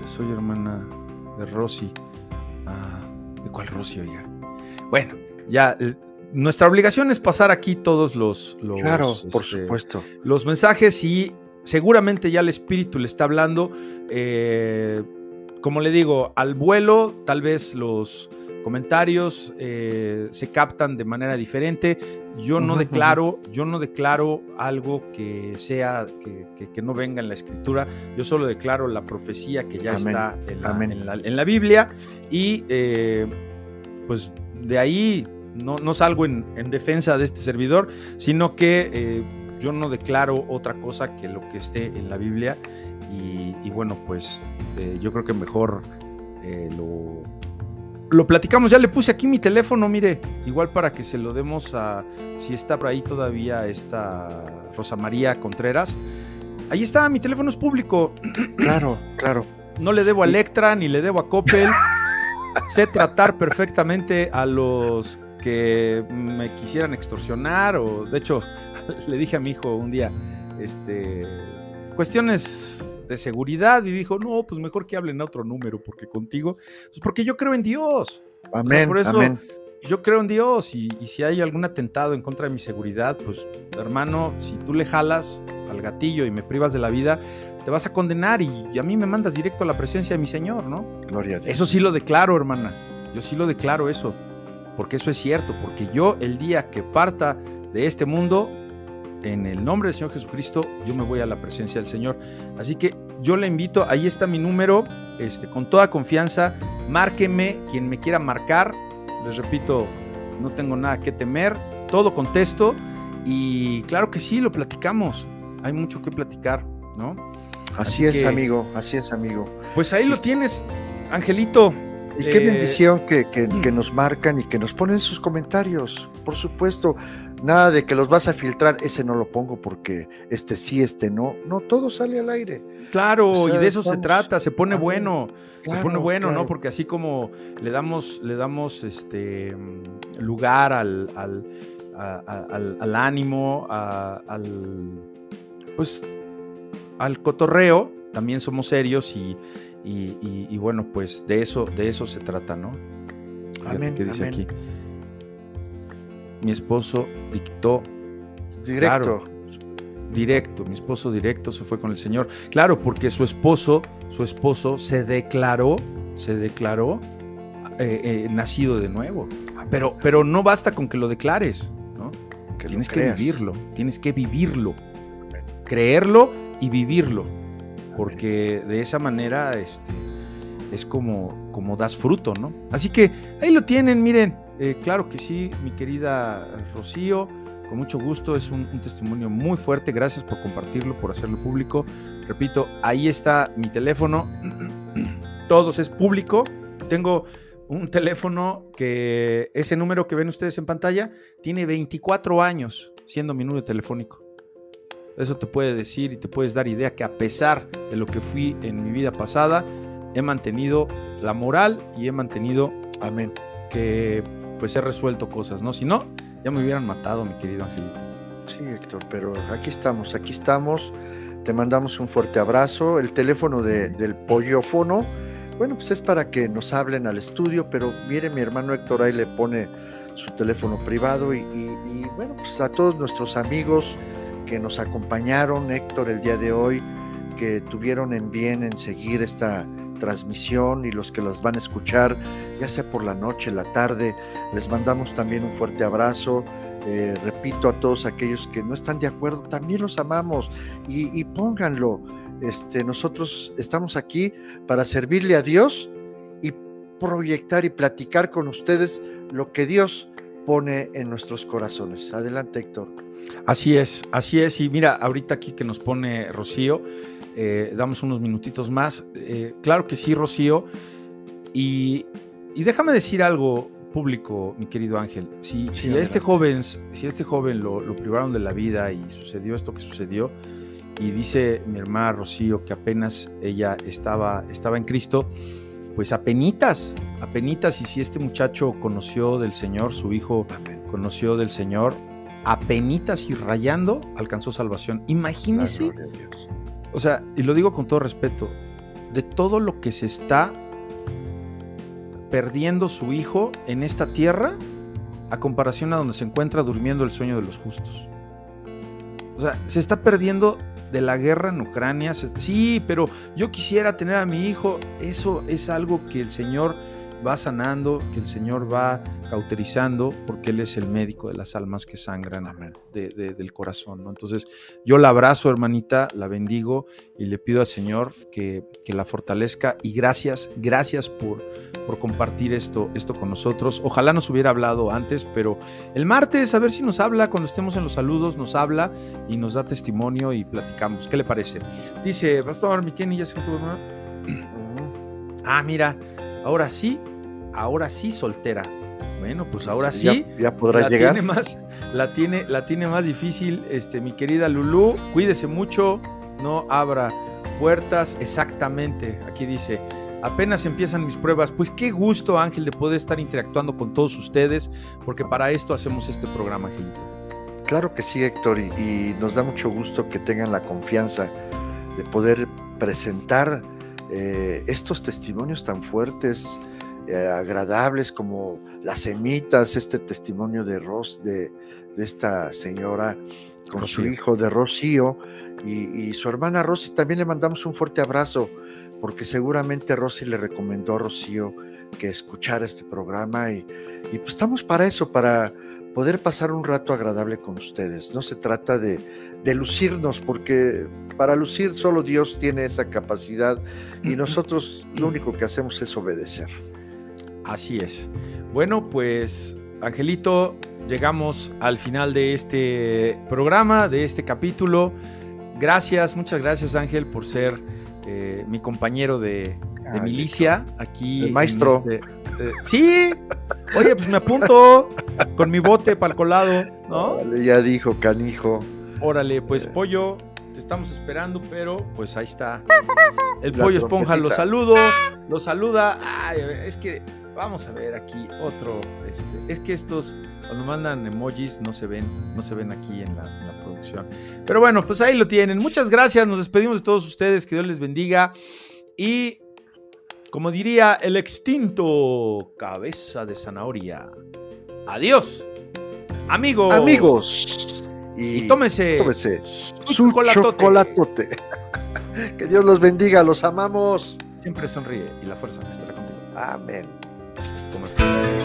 soy hermana de Rosy. Ah, ¿De cuál Rosy, oiga? Bueno, ya eh, nuestra obligación es pasar aquí todos los, los claro, por este, supuesto. los mensajes y seguramente ya el espíritu le está hablando. Como le digo, al vuelo, tal vez los comentarios eh, se captan de manera diferente. Yo no declaro, yo no declaro algo que sea, que, no venga en la escritura. Yo solo declaro la profecía que ya está en la, Biblia. Y eh, pues de ahí no, no salgo en, defensa de este servidor, sino que eh, yo no declaro otra cosa que lo que esté en la Biblia. Y, bueno, pues yo creo que mejor lo lo platicamos, ya le puse aquí mi teléfono, mire, igual para que se lo demos a, si está por ahí todavía esta Rosa María Contreras. Ahí está, mi teléfono es público. Claro, claro. No le debo a Electra ni le debo a Coppel. sé tratar perfectamente a los que me quisieran extorsionar o, de hecho, le dije a mi hijo un día, este, cuestiones de seguridad y dijo, no, pues mejor que hablen a otro número, porque contigo, pues porque yo creo en Dios. Amén, por eso, amén. yo creo en Dios y, y, si hay algún atentado en contra de mi seguridad, pues hermano, si tú le jalas al gatillo y me privas de la vida, te vas a condenar y, y a mí me mandas directo a la presencia de mi Señor, ¿no? Gloria a Dios. Eso sí lo declaro, hermana. Yo sí lo declaro eso, porque eso es cierto, porque yo el día que parta de este mundo, en el nombre del Señor Jesucristo, yo me voy a la presencia del Señor. Así que yo le invito, ahí está mi número, este, con toda confianza, márqueme quien me quiera marcar. Les repito, no tengo nada que temer, todo contesto y claro que sí, lo platicamos. Hay mucho que platicar, ¿no? Así, así es, que, amigo, así es, amigo. Pues ahí lo tienes, Angelito. Y qué eh, bendición que, que, que, nos marcan y que nos ponen sus comentarios. Por supuesto, nada de que los vas a filtrar, ese no lo pongo porque este sí, este no. No, todo sale al aire. Claro, o sea, y de eso estamos... se trata, se pone bueno, claro, se pone bueno, claro. ¿no? Porque así como le damos, le damos este lugar al, al, a, al, al ánimo, a, al pues al cotorreo, también somos serios y, y, y, y, bueno, pues de eso, de eso se trata, ¿no? Amén. ¿Qué dice amén. aquí? Mi esposo dictó. Directo. Claro, directo, mi esposo directo se fue con el Señor. Claro, porque su esposo, su esposo se declaró, se declaró eh, eh, nacido de nuevo. Pero, pero no basta con que lo declares, ¿no? Que tienes que vivirlo, tienes que vivirlo, creerlo y vivirlo porque de esa manera este, es como, como das fruto, ¿no? Así que ahí lo tienen, miren, eh, claro que sí, mi querida Rocío, con mucho gusto, es un, un, testimonio muy fuerte, gracias por compartirlo, por hacerlo público. Repito, ahí está mi teléfono, todos es público, tengo un teléfono que ese número que ven ustedes en pantalla tiene 24 años siendo mi número telefónico. Eso te puede decir y te puedes dar idea que a pesar de lo que fui en mi vida pasada, he mantenido la moral y he mantenido Amén. que pues he resuelto cosas, ¿no? Si no, ya me hubieran matado, mi querido Angelito. Sí, Héctor, pero aquí estamos, aquí estamos. Te mandamos un fuerte abrazo. El teléfono de, del pollofono, bueno, pues es para que nos hablen al estudio, pero mire, mi hermano Héctor ahí le pone su teléfono privado y, y, bueno, pues a todos nuestros amigos que nos acompañaron, Héctor, el día de hoy, que tuvieron en bien en seguir esta transmisión y los que las van a escuchar, ya sea por la noche, la tarde, les mandamos también un fuerte abrazo. Eh, repito a todos aquellos que no están de acuerdo, también los amamos y, y pónganlo. Este, nosotros estamos aquí para servirle a Dios y proyectar y platicar con ustedes lo que Dios pone en nuestros corazones. Adelante, Héctor. Así es, así es. Y mira, ahorita aquí que nos pone Rocío, eh, damos unos minutitos más. Eh, claro que sí, Rocío. Y, y, déjame decir algo público, mi querido Ángel. Si, sí, si a este joven, si este joven lo, lo, privaron de la vida y sucedió esto que sucedió, y dice mi hermana Rocío que apenas ella estaba, estaba en Cristo, pues apenitas, apenitas. Y si este muchacho conoció del Señor, su hijo conoció del Señor, apenitas y rayando alcanzó salvación. Imagínese, o sea, y lo digo con todo respeto, de todo lo que se está perdiendo su hijo en esta tierra a comparación a donde se encuentra durmiendo el sueño de los justos. O sea, se está perdiendo de la guerra en Ucrania. Sí, pero yo quisiera tener a mi hijo. Eso es algo que el Señor va sanando, que el Señor va cauterizando, porque Él es el médico de las almas que sangran de, de, del corazón. ¿no? Entonces, yo la abrazo, hermanita, la bendigo y le pido al Señor que, que la fortalezca. Y gracias, gracias por, por compartir esto, esto con nosotros. Ojalá nos hubiera hablado antes, pero el martes, a ver si nos habla, cuando estemos en los saludos, nos habla y nos da testimonio y platicamos. ¿Qué le parece? Dice, Pastor, mi Kenny, ya se Ah, mira, ahora sí, ahora sí soltera. Bueno, pues ahora sí. Ya, ya podrás la llegar. Tiene más, la, tiene, la tiene más difícil, este, mi querida Lulú. Cuídese mucho, no abra puertas. Exactamente, aquí dice. Apenas empiezan mis pruebas. Pues qué gusto, Ángel, de poder estar interactuando con todos ustedes, porque para esto hacemos este programa, Angelito. Claro que sí, Héctor, y, y nos da mucho gusto que tengan la confianza de poder presentar eh, estos testimonios tan fuertes, eh, agradables como las semitas, este testimonio de Ros, de, de esta señora con su hijo de Rocío y, y su hermana Rosy. También le mandamos un fuerte abrazo porque seguramente Rosy le recomendó a Rocío que escuchara este programa y, y pues estamos para eso, para poder pasar un rato agradable con ustedes. No se trata de, de lucirnos porque para lucir solo Dios tiene esa capacidad y nosotros lo único que hacemos es obedecer. Así es. Bueno, pues Angelito, llegamos al final de este programa, de este capítulo. Gracias, muchas gracias Ángel por ser eh, mi compañero de, milicia aquí. El maestro. este- eh, sí, oye, pues me apunto con mi bote para el colado, ¿no? Vale, ya dijo canijo. Órale, pues pollo, te estamos esperando, pero pues ahí está. El La pollo esponja lo trompetita. saludo, lo saluda. Ay, es que vamos a ver aquí otro. Este, es que estos cuando mandan emojis no se ven, no se ven aquí en la, en la producción. Pero bueno, pues ahí lo tienen. Muchas gracias. Nos despedimos de todos ustedes. Que Dios les bendiga. Y como diría el extinto cabeza de zanahoria. Adiós, amigos. Amigos. Y, Y tómese, tómese su chocolatote. que Dios los bendiga, los amamos. Siempre sonríe y la fuerza estará contigo. Amén. 我们。